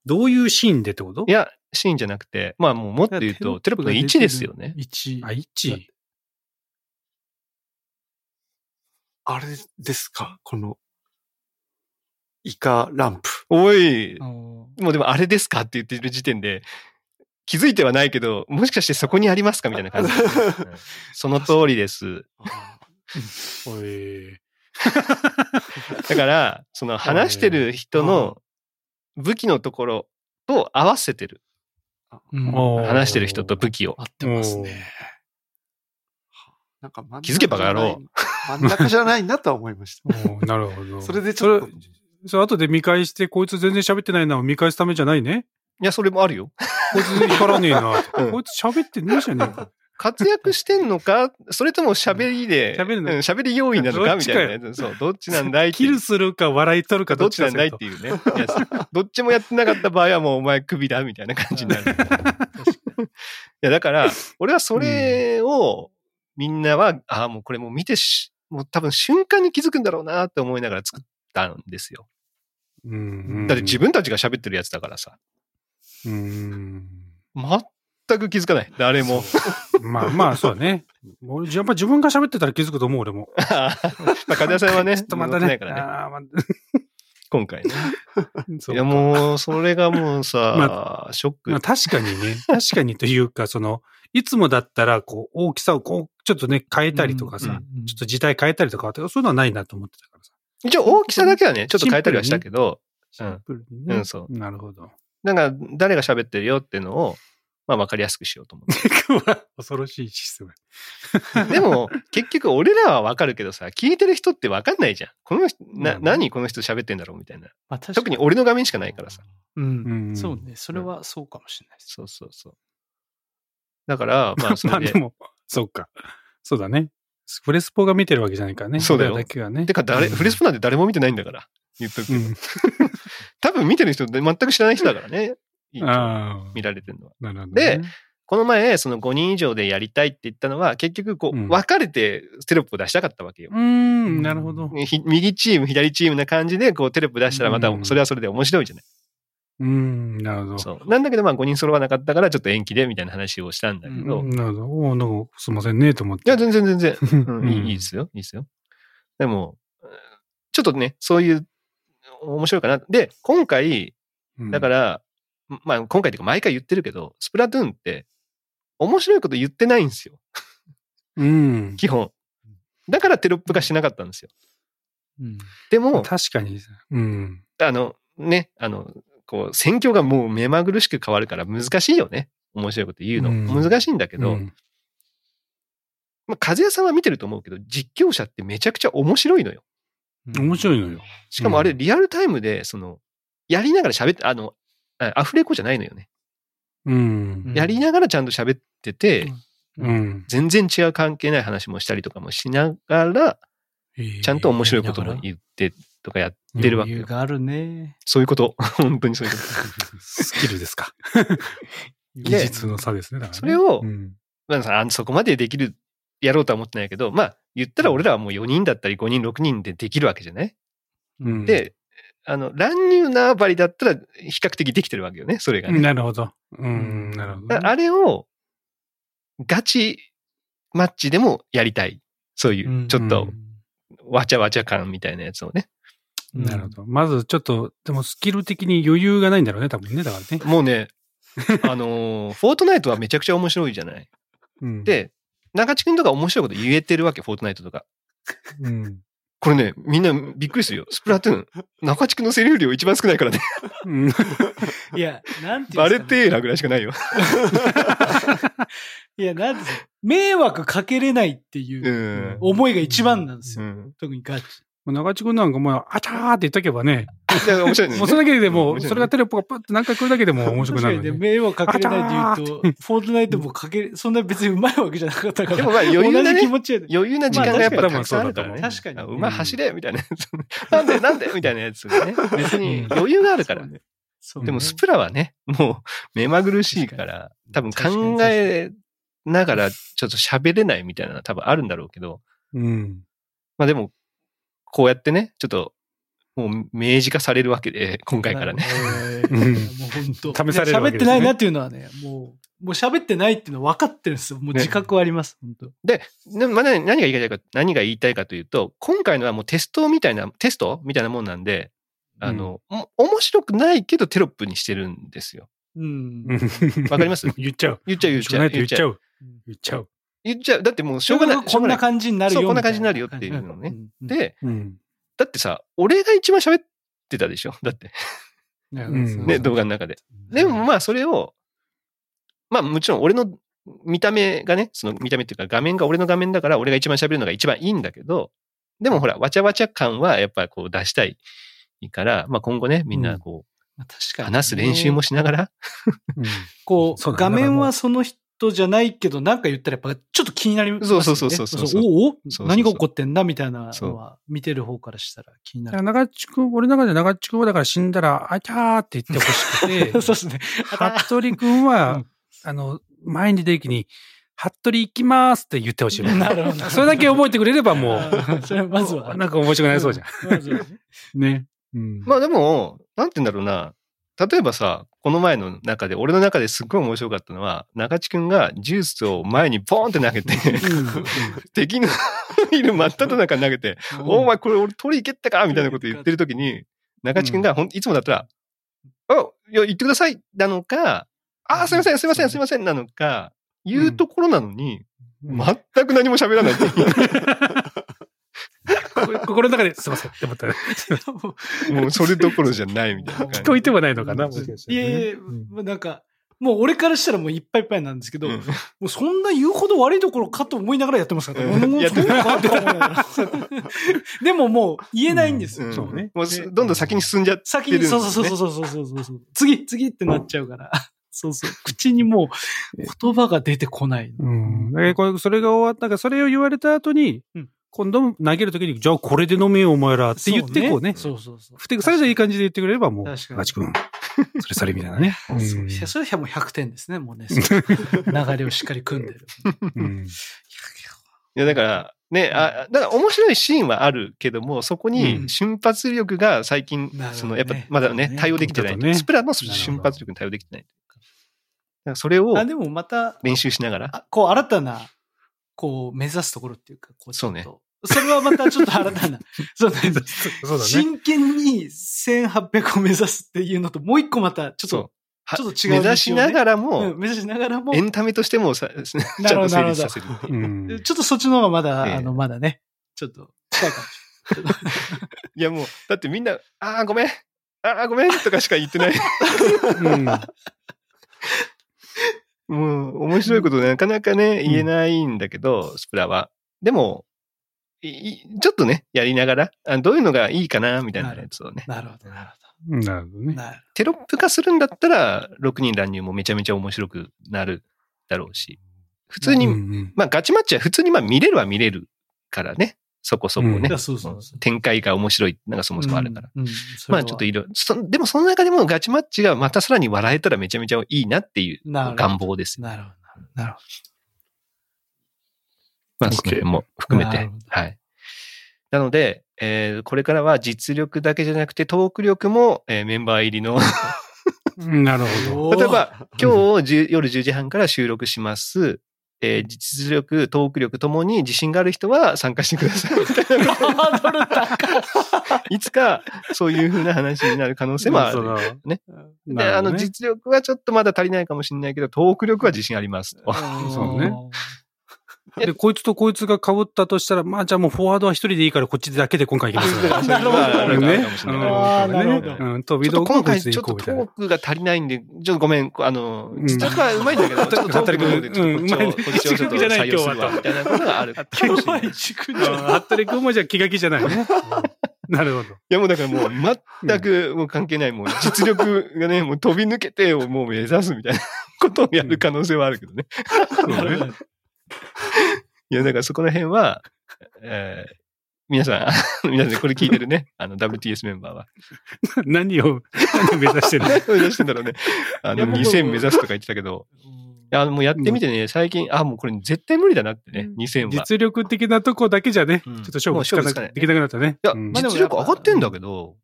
B: どういうシーンでってこと？
A: いや、シーンじゃなくて、まあもうもっと言うと、テロップの1ですよね。
C: 1。
B: あ、1。
D: あれですか？この、イカランプ。
A: おい、もうでもあれですかって言ってる時点で、気づいてはないけど、もしかしてそこにありますかみたいな感じ、う んその通りです。
B: おい。
A: だから、その話してる人の武器のところと合わせてる。
C: うん
A: 話してる人と武器を。
C: 合ってますね。
D: なんか真ん中
A: 気づけばやろう
D: 真ん中じゃないんだとは思いました。
B: なるほど。
D: それでちょっと
B: それ、それ後で見返して、こいつ全然喋ってないなを見返すためじゃないね。
A: いや、それもあるよ。
B: こいつ光らねえな。
A: う ん
B: こいつ喋ってねえじゃねえか。
A: 活躍してんのか それとも喋りで、
B: 喋るの？
A: うん喋り要員なのかみたいな。そう、どっちなんだい
B: キルするか笑い取るか
A: どっちなんだいっ
B: か
A: ていうね。どっちもやってなかった場合はもうお前クビだみたいな感じになる。いや、だから、俺はそれを、みんなは、ああ、もうこれもう見てし、もう多分瞬間に気づくんだろうなって思いながら作ったんですよ。
B: うん
A: だって自分たちが喋ってるやつだからさ。
B: うん。
A: 全く気づかない。誰も。
B: まあまあ、そうだね。俺、やっぱ自分が喋ってたら気づくと思う、俺も。
A: まあ、風谷さんはね、
B: ちょっとまたね。
A: からね。
B: あーま
A: 今回ね。いや、もう、それがもうさ、
B: ま
A: ショック
B: まあ、。確かにね、確かにというか、その、いつもだったら、こう、大きさをこう、ちょっとね、変えたりとかさ、
C: うんうんうん
B: ちょっと字体変えたりとか、そういうのはないなと思ってたからさ。
A: 一応大きさだけはね、ちょっと変えたりはしたけど、
B: シンプルにね。
A: うんそう
B: なるほど。
A: なんか、誰が喋ってるよっていうのを、まあ、わかりやすくしようと思って。
B: 恐ろしいシステム。
A: でも、結局俺らはわかるけどさ、聞いてる人ってわかんないじゃん。この人、な、何この人喋ってんだろうみたいな。
C: まあ確か
A: 特に俺の画面しかないからさ。
C: うん
B: うん
C: そうね。それはそうかもしれないです。
A: そうそうそう。だから、まあ、それで。
B: まあでも、そうか。そうだね。フレスポが見てるわけじゃないからね。
A: そうだよ
B: だけがね。
A: てか、誰、フレスポなんて誰も見てないんだから。言っとくけど。
B: うん。
A: 多分見てる人って全く知らない人だからね。
B: ああ。
A: 見られてるのは。
B: なるほどね。
A: でこの前、その5人以上でやりたいって言ったのは、結局、こう、
B: うん
A: 分かれてテロップを出したかったわけよ
B: う。ーん、なるほど。
A: ひ右チーム、左チームな感じで、こう、テロップ出したらまた
B: う、ん
A: それはそれで面白いじゃない。
B: うーん、なるほど。
A: そう。なんだけど、まあ5人揃わなかったから、ちょっと延期で、みたいな話をしたんだけど、
B: うんなるほど。おーなんか、すいませんね、と思って。
A: いや、全然全然、
B: う
A: うんいいいいですよ。いいですよ。でも、ちょっとね、そういう、面白いかな。で、今回、だからら、まあ今回というか毎回言ってるけど、スプラトゥーンって、面白いこと言ってないんですよ。
B: うん。
A: 基本。だからテロップ化しなかったんですよ。
C: うん
A: でも、
B: 確かに。うん。
A: あの、ね、あの、こう、戦況がもう目まぐるしく変わるから難しいよね。面白いこと言うの。
B: うん
A: 難しいんだけど、
B: うん
A: まあ、和也さんは見てると思うけど、実況者ってめちゃくちゃ面白いのよ。
B: 面白いのよ。
A: しかもあれ、
B: うん
A: リアルタイムで、その、やりながら喋って、あの、あアフレコじゃないのよね。
B: うん。
A: やりながらちゃんと喋ってて、
B: うん。
A: 全然違う関係ない話もしたりとかもしながら、ちゃんと面白いことも言ってとかやってるわけよ。
C: 余裕があるね。
A: そういうこと。本当にそういうこと。
B: スキルですか。技
A: で
B: 術の差ですね。だからね
A: それを
B: うん
A: まあそこまでできる、やろうとは思ってないけど、まあ、言ったら俺らはもう4人だったり5人、6人でできるわけじゃない？
B: うん
A: で、あの、乱入縄張りだったら比較的できてるわけよね、それがね。
B: なるほど。うん、なるほどね。
A: ああれを、ガチマッチでもやりたい。そういうう、
C: ん
A: ちょっと
B: う、
A: わちゃわちゃ感みたいなやつをね。
B: なるほど。まずちょっと、でもスキル的に余裕がないんだろうね、多分ね。だからね。
A: もうね、あのーフォートナイトはめちゃくちゃ面白いじゃない。
B: うん、
A: で、中地君とか面白いこと言えてるわけ、フォートナイトとか。
B: うん。
A: これね、みんなびっくりするよ。スプラトゥーン。中地君のセリフ量一番少ないからね。
B: うん。
C: いや、なんてい
A: バレ
C: うんですかね
A: テーラぐらいしかないよ。
C: いや、なんですか迷惑かけれないっていううん思いが一番なんですよ。
A: うん。
C: 特にガチ。
B: 長地君なんかもう、あちゃーって言っとけばね。
A: いや、面白いね。
B: もうそれだけでもそれがテレポがプッて何回来るだけでも面白くなる
C: 確かにね。迷惑かけれないで言うと、フォートナイトもかけれ、そんな別にうまいわけじゃなかったから。
A: でもまあ余裕だ
C: 同じ気
A: ね。
C: 持ちやで。
A: 余裕な時間がやっぱたくさんあるからね。
C: 確かに
A: あ馬走れみたいなやつ。なんでなんでみたいなやつがね。別に余裕があるから。
C: ね。
A: でもスプラはね、もう目まぐるしいから、多分考えながらちょっと喋れないみたいなのは多分あるんだろうけど、
B: うん。
A: まあでも、こうやってね、ちょっと、もう明示化されるわけで、今回からね。
C: ね。
B: うん
C: もう本当。
B: 試されるわけね
C: 喋ってないなっていうのはね、もう、もう喋ってないっていうの分かってるんですよ。もう自覚はあります、本当
A: で、でまあ、何何が言いたいか、何が言いたいかというと、今回のはもうテストみたいな、テストみたいなもんなんで、あの、も面白くないけどテロップにしてるんですよ。
C: うん。
A: わかります？
B: 言っちゃう。
A: 言っちゃう言っちゃう。
B: 言っちゃう。
C: うん
B: 言っちゃう。
A: 言っちゃう。だってもうしょうがない。
C: こんな感じになるよ。
A: そうこんな感じになるよっていうのね。
C: うん、
A: で、
B: うん。
A: だってさ、俺が一番喋ってたでしょ？だって。
B: うん
A: ね、動画の中で。でもまあそれを、まあもちろん俺の見た目がね、その見た目っていうか画面が俺の画面だから俺が一番喋るのが一番いいんだけど、でもほら、わちゃわちゃ感はやっぱりこう出したいから、まあ今後ね、みんなこう、
C: かにね
A: 話す練習もしながら、
C: こう、画面はその人じゃないけど、なんか言ったらやっぱちょっと気になりますよね。
A: そうそうそうそうそう
C: おお
A: そうそう
C: 何が起こってんだみたいなのは、見てる方からしたら気になる。
B: だから長地君、俺の中で長地君はだから死んだら、あちゃーって言ってほしくて、
C: そうですね。
B: 服部君
C: う
B: は
C: ん、
B: あの、前に出る時に、服部行きますって言ってほしい。
C: なるほど。
B: それだけ覚えてくれればも
C: う。それまず
B: う、
C: は。
B: なんか面白くなりそうじゃん。
C: ね。
B: うん。
A: まあでも、なんて言うんだろうな。例えばさ、この前の中で、俺の中ですっごい面白かったのは、中地くんがジュースを前にポーンって投げて、敵のいる真っ只中に投げて、お前これ俺取り行けったかみたいなこと言ってる時に、中地くん。がほん、いつもだったら、あ、いや、言ってくださいなのか、あ、すいません、すいません、すいませんなのか、言うところなのに、全く何も喋らない。
B: 心心の中で、すいませんって思ったら、
A: もうそれどころじゃないみたいな。
B: 聞こえてもないのかな、もしかしたらね
C: いやいや、
B: うん
C: まあなんか、もう俺からしたらもういっぱいいっぱいなんですけど、
A: うん
C: もうそんな言うほど悪いところかと思いながらやってますから、
A: うん
C: もう
A: やって
C: でももう言えないんですよ。
A: うん
B: そうね
A: もうすどんどん先に進んじゃって
C: 先に、
A: るんですね。
C: そうそうそうそうそうそうそう。次、次ってなっちゃうから。そうそう。口にもう言葉が出てこない。
B: うん。それが終わったから、それを言われた後に、
C: うん
B: 今度も投げるときに、じゃあこれで飲めよお前らって言ってこうね。
C: そうそうそう。
B: ふてくされたらいい感じで言ってくれればもう、
C: 確かに
B: ガチ君、それそれみたいなね。
C: そう
B: うん
C: いやそれはもう100点ですね、もうね。そう流れをしっかり組んでる。
B: うん
A: いや、だから、ね、あ、だから面白いシーンはあるけども、そこ
B: う
A: に
B: ん
A: 瞬発力が最近、
C: なるほどね
A: その、やっぱまだね、
C: ね
A: 対応できてない。
B: ね
A: スプラの瞬発力に対応できてない。それを
C: あ、でもまた、
A: 練習しながら。
C: あこう新たな、こう目指すところっていうか、こう
A: そうね
C: それはまたちょっと新たな。そうね。
B: そうだね。
C: 真剣に1800を目指すっていうのと、もう一個また、ちょっと、。
A: は
C: ちょっと違うね
A: 目指しながら
C: う
A: も
C: ん、目指しながらも、
A: エンタメとしてもさ、ちゃんと成立させる
C: ちょっとそっちの方がまだ、
A: ええ
C: あの、まだね、ちょっと近いかもしれない。
A: いやもう、だってみんな、ああ、ごめん。ああ、ごめんとかしか言ってない。
B: うん
A: もう、面白いことなかなかね、言えないんだけど、スプラは。でも、ちょっとね、やりながら、あどういうのがいいかな、みたいなやつをね。
C: なるほど、なるほど。
B: なるほどね。
A: テロップ化するんだったら、6人乱入もめちゃめちゃ面白くなるだろうし、普通に、
B: うんうん
A: まあガチマッチは普通にまあ見れるは見れるからね、そこそこね。
C: いやそうそうそう
A: 展開が面白いのがそもそもあるから。。
C: うんうん
A: まあちょっといろいろ、そでもその中でもガチマッチがまたさらに笑えたらめちゃめちゃいいなっていう願望ですよ。
C: なるほど。なるほ
A: まあその辺も含めて。はい。なので、えーこれからは実力だけじゃなくてトーク力も、えーメンバー入りの、
B: うんなるほど。
C: ど。
A: 例えば今日10夜10時半から収録します。えー実力、トーク力ともに自信がある人は参加してください。いつかそういう風な話になる可能性もある。ねで、あの、実力はちょっとまだ足りないかもしれないけど、トーク力は自信ありますと。
B: そうね で、こいつとこいつが被ったとしたら、まあじゃあもうフォワードは一人でいいからこっちだけで今回行きます
C: なるほど。
A: あ
C: あーなるほど。
B: うん、飛び
A: ちょっと今回ちょっとトー。クが足りな。いんで、ちょっとごめん、あの
B: う、ん。
A: 実力はうまいんだけど、ちょっとトークの方でちょっとこっちを、ちょっと採用するわ、みたいなことがあるかもしれない。
C: 弱
A: い
C: い
B: もじゃあ気が気じゃないね。なるほど。
A: やもうだからもう全くもう関係ない、もう実力がね、もう飛び抜けてをもう目指すみたいなことをやる可能性はあるけどね。いや、だからそこら辺は、えー皆さん、皆さんこれ聞いてるね、あの WTS メンバーは。
B: 何を、何を目指してるの？
A: 何を目指してんだろうね。あの、
C: いや僕
A: 2000目指すとか言ってたけど、いや、もうやってみてね、最近、あ、もうこれ絶対無理だなってね、2000は。
B: 実力的なとこだけじゃね、ち
A: うん。
B: ょっと勝負つかなくなったね。
A: いや、
B: うん。
A: 実力上がってんだけど、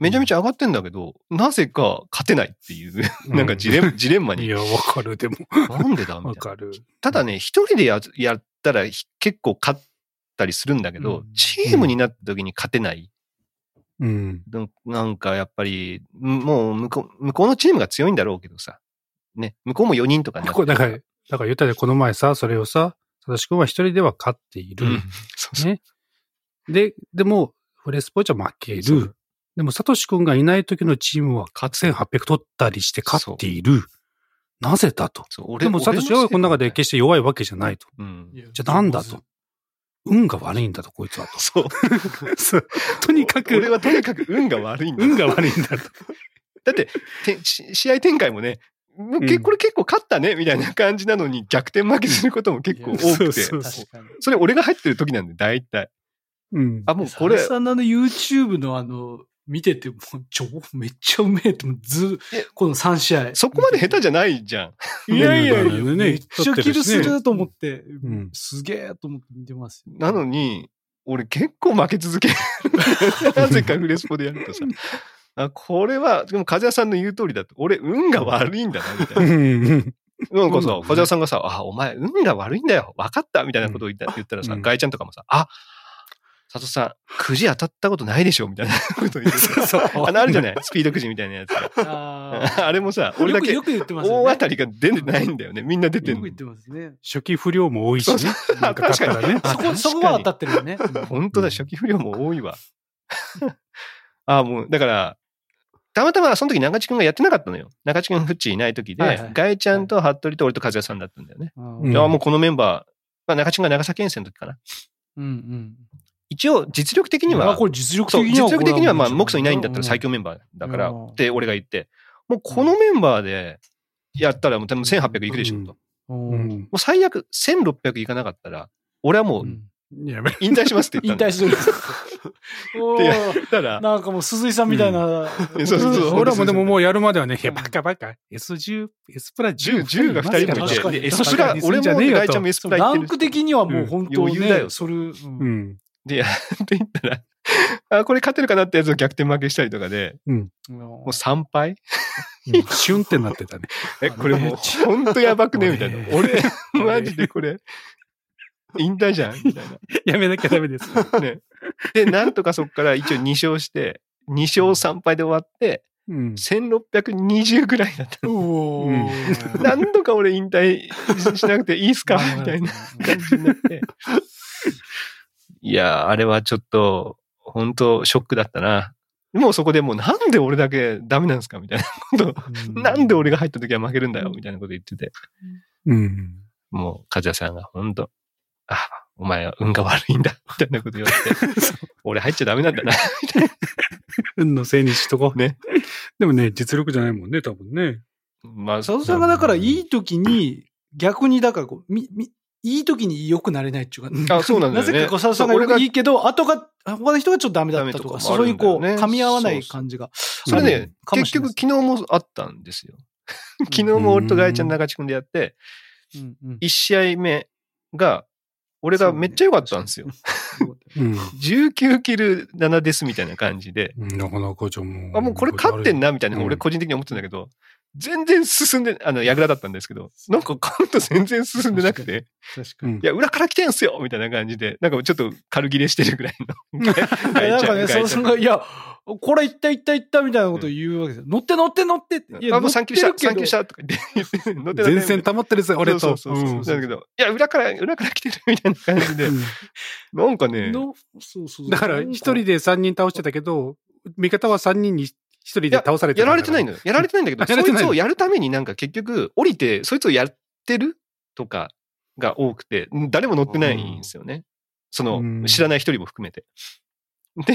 A: めちゃめちゃ上がってんだけど、なぜか勝てないっていう、なんかジレンジレンマに、
B: いや、わかる、でも。
A: なんでだみたいな。
B: わかる。
A: ただね、一人でややったらひ結構勝ったりするんだけど、
C: うん
A: チームになった時に勝てない。
B: うん。
A: なんかやっぱり、んもう向こう、向こうのチームが強いんだろうけどさ。ね、向こうも4人とかになってる
B: これだから、だから言ったで、この前さ、それをさ、サトシ君は一人では勝っている。
A: うん。そうそう。
B: ね。で、でも、フレスポイチは負ける。でも、サトシ君がいない時のチームは1800取ったりして勝っている。なぜだと？でも、サトシはこの中で決して弱いわけじゃないと。
A: うん。
B: じゃあなんだと？運が悪いんだと、こいつはと。
A: そう。
B: そうとにかく、
A: 俺はとにかく運が悪いんだ。
B: 運が悪いんだと。
A: だって、試合展開もね、もうけ
B: うん
A: これ結構勝ったねみたいな感じなのに逆転負けすることも結構多
B: そう
A: くて。
B: そう
C: 確かに。
A: それ俺が入ってる時なんで、大体。
B: うん。
A: あ、もうこれ、
C: サンナの YouTube のあの、見てて、もう、超、めっちゃうめえとず
A: え、
C: この3試合。
A: そこまで下手じゃないじゃん。
C: いやいやいや、
B: ね
C: めっちゃキルすると思って、
B: ん
C: すげえと思って見てますよ。
A: なのに、俺結構負け続ける。なぜかフレスポでやるとさ。あ、これは、でも風谷さんの言う通りだと。俺、運が悪いんだな、みたいな。なんかさ
B: うん、
A: 風谷さんがさ、あ、お前、運が悪いんだよ。分かったみたいなことを言った言ったらさ、
B: うん
A: ガイちゃんとかもさ、あ、佐藤さん、くじ当たったことないでしょみたいな ことを言ってさあの、あるじゃない？スピードくじみたいなやつ。
C: あ
A: あれもさ、
C: ー
A: 俺だけ
C: よく言ってます。
A: 大当たりが出てないんだよね。みんな出てんの
C: よく言ってますね。
B: 初期不良も多いしね。
A: そう
B: なんか勝ったらね。
A: あ
C: そこ、そこは当たってるよね。
A: 本当だ、初期不良も多いわ。あもう、だから、たまたまその時中地くんがやってなかったのよ。中地くんフッチいない時で、
C: はいはい
A: ガイちゃんと服部と俺と和也さんだったんだよね。
C: うん
B: うん
A: いやもうこのメンバー、まあ中地くんが長崎遠征の時かな。
C: うんうん。
A: 一応、実力的には、
C: あこれ実力的には。
A: 実力的には、まあ、
C: これ
A: モクソンいないんだったら
C: うん。
A: 最強メンバーだから、
C: うん。
A: って俺が言って、もうこのメンバーでやったらもう多分1800いくでしょ、
B: うん。
A: と。もう最悪1600いかなかったら、俺はもう引退しますって言ったの。
C: 引退する。
A: ったら、
C: なんかもう鈴井さんみたいな。
A: ん。そうそうそう。
B: 俺らもでももうやるまではね、いや、バカバカ。S10、S プラ10。
A: 10、10が2人もいて、
C: 確かに
A: で S プラ、俺もガイちゃんも S プラ
C: ラ
A: 行ってる
C: ンク的にはもう本当
A: 余裕だよ
C: ね、それ、うん。
B: うん。
A: で、やっていったら、あ、これ勝てるかなってやつを逆転負けしたりとかで、
B: うん。
A: もう3敗
B: シュンってなってたね。
A: え、これもう、ほんとやばくね？みたいな。俺、マジでこれ、引退じゃん？みたい
B: やめなきゃダメです。
A: な。ね。で、なんとかそこから一応2勝して、2勝3敗で終わって、
B: うん。
A: 1620ぐらいだった
B: うん
C: ー
A: なんとか俺引退しなくていいっすか？みたいな感じになって。いやー、あれはちょっと、本当ショックだったな。もうそこでもうなんで俺だけダメなんですかみたいなことをなんで俺が入った時は負けるんだよみたいなこと言ってて。
B: うん。
A: もう、かずやさんが本当あ、お前は運が悪いんだ、みたいなこと言われて、俺入っちゃダメなんだな、みたい
B: 運のせいにしとこう。
A: ね。
B: でもね、実力じゃないもんね、多分ね。
A: な。まあ、
C: 佐藤さんがだからいい時に、逆にだからこう、み、み、いい時に良くなれないっていうか。
A: あそうなんだよね
C: なぜかこう佐藤さんがいいけど、後が、他の人がちょっとダメだったとか、そういうこう、噛み合わない感じが。
A: それね、結局昨日もあったんですよ。昨日も俺とガイちゃん中地君でやって、
C: うんうん
A: 1試合目が、俺がめっちゃ良かったんですよ。
B: うん。
A: 19キル7ですみたいな感じで、
B: なかなかじゃもう。
A: あ、もうこれ勝ってんなみたいな俺個人的に思ってたんだけど、全然進んで、あの、矢倉だったんですけど、なんかカウント全然進んでなくて、
C: 確かに。
B: うん
A: いや、裏から来てんすよみたいな感じで、なんかちょっと軽切れしてるぐらいの。
C: いやなんかね、佐藤さんが、いや、これいったいったいったみたいなことを言うわけですよ。乗って乗って乗ってって。いや
A: あ、もう3級した、
C: 乗ってるけど
A: 3級したとか言って乗ってた
B: 前線溜まってるぜ、俺と。
A: そうそうそうそう。だけど、いや、裏から、裏から来てるみたいな感じで、
B: うん
A: なんかね、
C: のそうそう
B: だから、一人で三人倒してたけど、味方は三人に一人で倒されて
A: やられてない
B: の。
A: のよ。やられてないんだけど、そいつをやるためになんか結局、降りて、そいつをやってるとかが多くて、誰も乗ってないんですよね。そ
B: うん
A: の、知らない一人も含めて。で、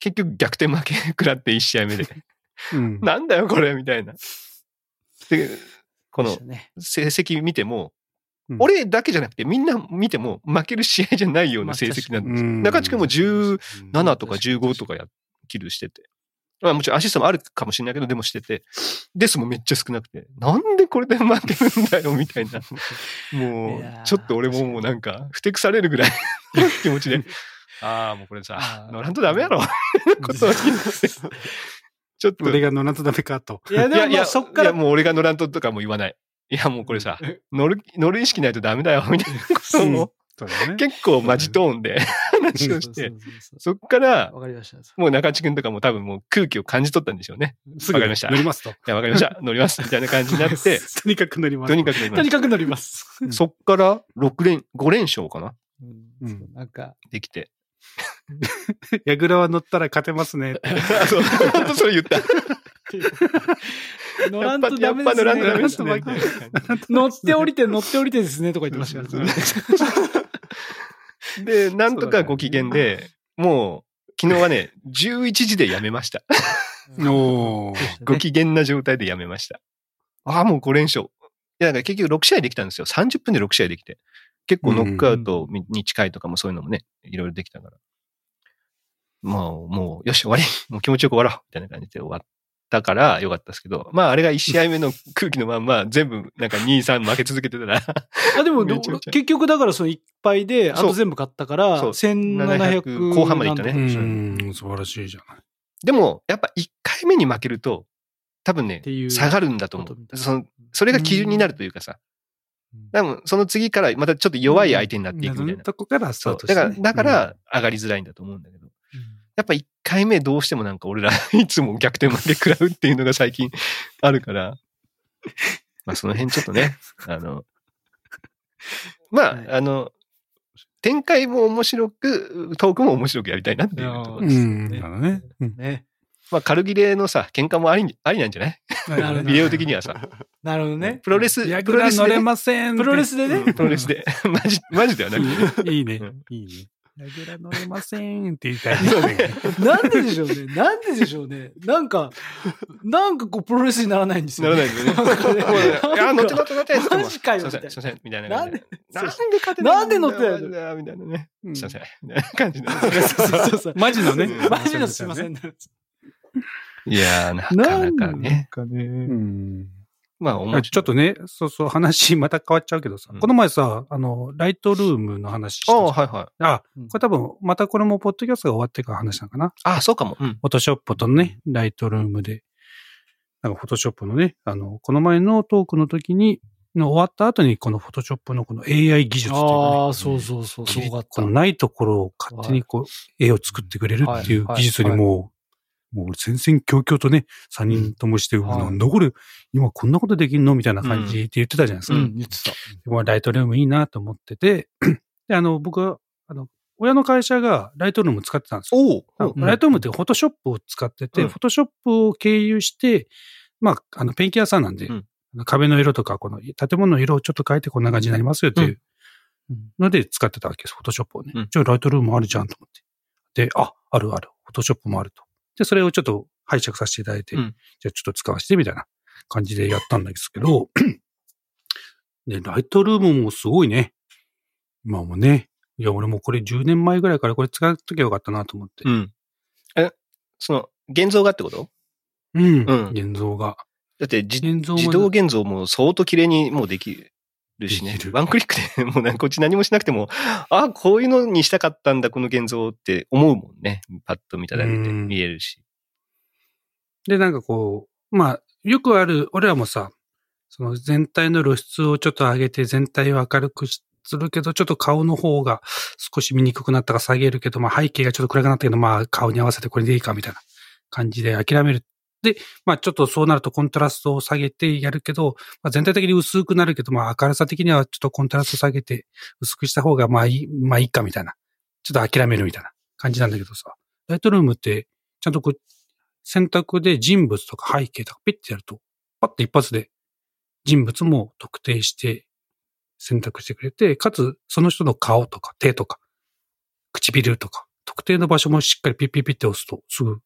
A: 結局逆転負け食らって1試合目で。
B: うん。
A: なんだよこれみたいな。で、この成績見ても、
B: うん
A: 俺だけじゃなくてみんな見ても負ける試合じゃないような成績なんです中地君も17とか15とかや、キルしてて。まあもちろんアシストもあるかもしれないけど、でもしてて。デスもめっちゃ少なくて。なんでこれで負けるんだよ、みたいな。もう、ちょっと俺ももうなんか、ふてくされるぐらいの気持ちで。ああ、もうこれさ乗らんとダメやろ。ことを言ってちょっと。
B: 俺が乗らんとダメかと。
C: いや、でもまあそっから
A: いや、もう俺が乗らんととかも言わない。いや、もうこれさ、乗る、乗る意識ないとダメだよ、みたいなことを、
B: そうだね。
A: 結構マジトーンで話をして、
C: そ
A: っから、
C: わかりました。
A: もう中地君とかも多分もう空気を感じ取ったんでしょうね。
B: す
A: わかりました
B: 乗りますと。
A: いや、わかりました。乗ります。みたいな感じになって、
B: とにかく乗ります。
A: とにかく乗ります。
C: とにかく乗ります。
B: うん
A: そっから6連、5連勝かな？
C: うんなんか、
A: できて。
B: ヤグラは乗ったら勝てますね。
A: あ そう、本当それ言った。
C: 乗らんとダメですね。
A: 乗
C: って降りて乗って降りてですね、とか言ってましたからね。
A: で、なんとかご機嫌で、もう、昨日はね、11時でやめました。
B: おー。
A: ご機嫌な状態でやめました。ああ、もう5連勝。いや、だから結局6試合できたんですよ。30分で6試合できて。結構ノックアウトに近いとかもそういうのもね、いろいろできたから。まあ、もう、よし、終わり。もう気持ちよく終わろう。みたいな感じで終わったからよかったですけど、まあ、あれが1試合目の空気のまんま、全部、なんか2、3負け続けてたら、
C: あ、でも、結局だからそのいっぱいで、あと全部買ったから、
A: そう。
C: 1700
A: 700後半までいったね。
B: う
C: なんとか。
B: ん、素晴らしいじゃない。
A: でも、やっぱ1回目に負けると、多分ね下がるんだと思う。そのそれが基準になるというかさ、多分その次からまたちょっと弱い相手になっていくみたいな。
B: とこからスタ
A: そう。
B: ートしてね、
A: だから、だから上がりづらいんだと思うんだけど。やっぱ1回目どうしてもなんか俺ら いつも逆転負け食らうっていうのが最近あるから、まあその辺ちょっとね、あの、まあ、
C: はい
A: あの、展開も面白く、トークも面白くやりたいなっていうところ
B: う
A: です。
B: ね。うん
C: ね。
A: まあ軽切れのさ、喧嘩もあり、ありなんじゃない？
C: なるほど
A: ビデオ的にはさ、
C: なるほどね。
A: プロレス、
B: ヤ
A: プロレス
B: 乗れません。
C: プロレスでね。
A: プロレスで、マジ、マジではなくて、
B: いいね
A: うん。
B: いいね。ヤグラ乗れませんって言いたいね。
C: なんででしょうね。なんででしょうね。なんか、なんかこう、プロレスにならないんですよ、
A: ならないんだよね。
C: なんかね
A: いや、乗って乗って乗って
C: マジかよ
A: すいません、
C: みたいな
A: すいません、みたいな
C: なんで、
A: なんで勝てない
C: なんで乗ってないの？
A: マジだみたいなね。
B: うん
A: すいません、みたいな感じで。
C: そうそうそう
B: マジのね。
A: うん
C: マジのすいません。
A: いやー、なかなかね。
B: うん。
A: まあ、面白い
B: ちょっとね、そうそう、話 また変わっちゃうけどさ、
A: うん
B: この前さ、あの、ライトルームの話した
A: ああ、はいはい。
B: あ、
C: うん
B: これ多分、またこれもポッドキャストが終わってから話したのかな。
A: あ、そうかも。うん。
B: フォトショップとね、ライトルームで、なんかフォトショップのね、あの、この前のトークの時に、の終わった後にこのフォトショップのこの AI 技術っていうかね、
C: ああ、そうそうそう、すごかった
B: この。ないところを勝手にこう、絵を作ってくれるっていう
C: はい
B: 技術にもう、もう全然強々とね、三人ともして、
C: はい
B: なんだこれ、今こんなことできんのみたいな感じって言ってたじゃないですか。
C: うん、言ってた。
B: ライトルームいいなと思ってて、で、あの、僕は、あの、親の会社がライトルーム使ってたんですよ。ライトルームってフォトショップを使ってて、
A: うん
B: フォトショップを経由して、まあ、あの、ペンキ屋さんなんで、
A: うん
B: 壁の色とか、この建物の色をちょっと変えてこんな感じになりますよっていうので使ってたわけです、フォトショップをね。
A: うん
B: じゃあライトルームあるじゃんと思って。で、あ、あるある。フォトショップもあると。で、それをちょっと拝借させていただいて、
A: うん
B: じゃあちょっと使わせてみたいな感じでやったんですけど、で、ライトルームもすごいね。今もね。いや、俺もこれ10年前ぐらいからこれ使っときゃよかったなと思って。
A: うん。え、その、現像がってこと？
B: うん。
A: うん
B: 現像が。
A: だって自動現像も相当綺麗にもうできるしねワンクリックでもうなんかこっち何もしなくても、あ、こういうのにしたかったんだ、この現像って思うもんね。パッと見ただけで
B: うん
A: 見えるし。
B: で、なんかこう、まあ、よくある、俺らもさ、その全体の露出をちょっと上げて全体を明るくしするけど、ちょっと顔の方が少し見にくくなったから下げるけど、まあ背景がちょっと暗くなったけど、まあ顔に合わせてこれでいいかみたいな感じで諦める。で、まあちょっとそうなるとコントラストを下げてやるけど、まあ、全体的に薄くなるけど、まあ明るさ的にはちょっとコントラスト下げて薄くした方がまあいい、まあいいかみたいな。ちょっと諦めるみたいな感じなんだけどさ。ライトルームって、ちゃんとこう、選択で人物とか背景とかピッてやると、パッと一発で人物も特定して選択してくれて、かつその人の顔とか手とか唇とか特定の場所もしっかりピッピッピッて押すとすぐ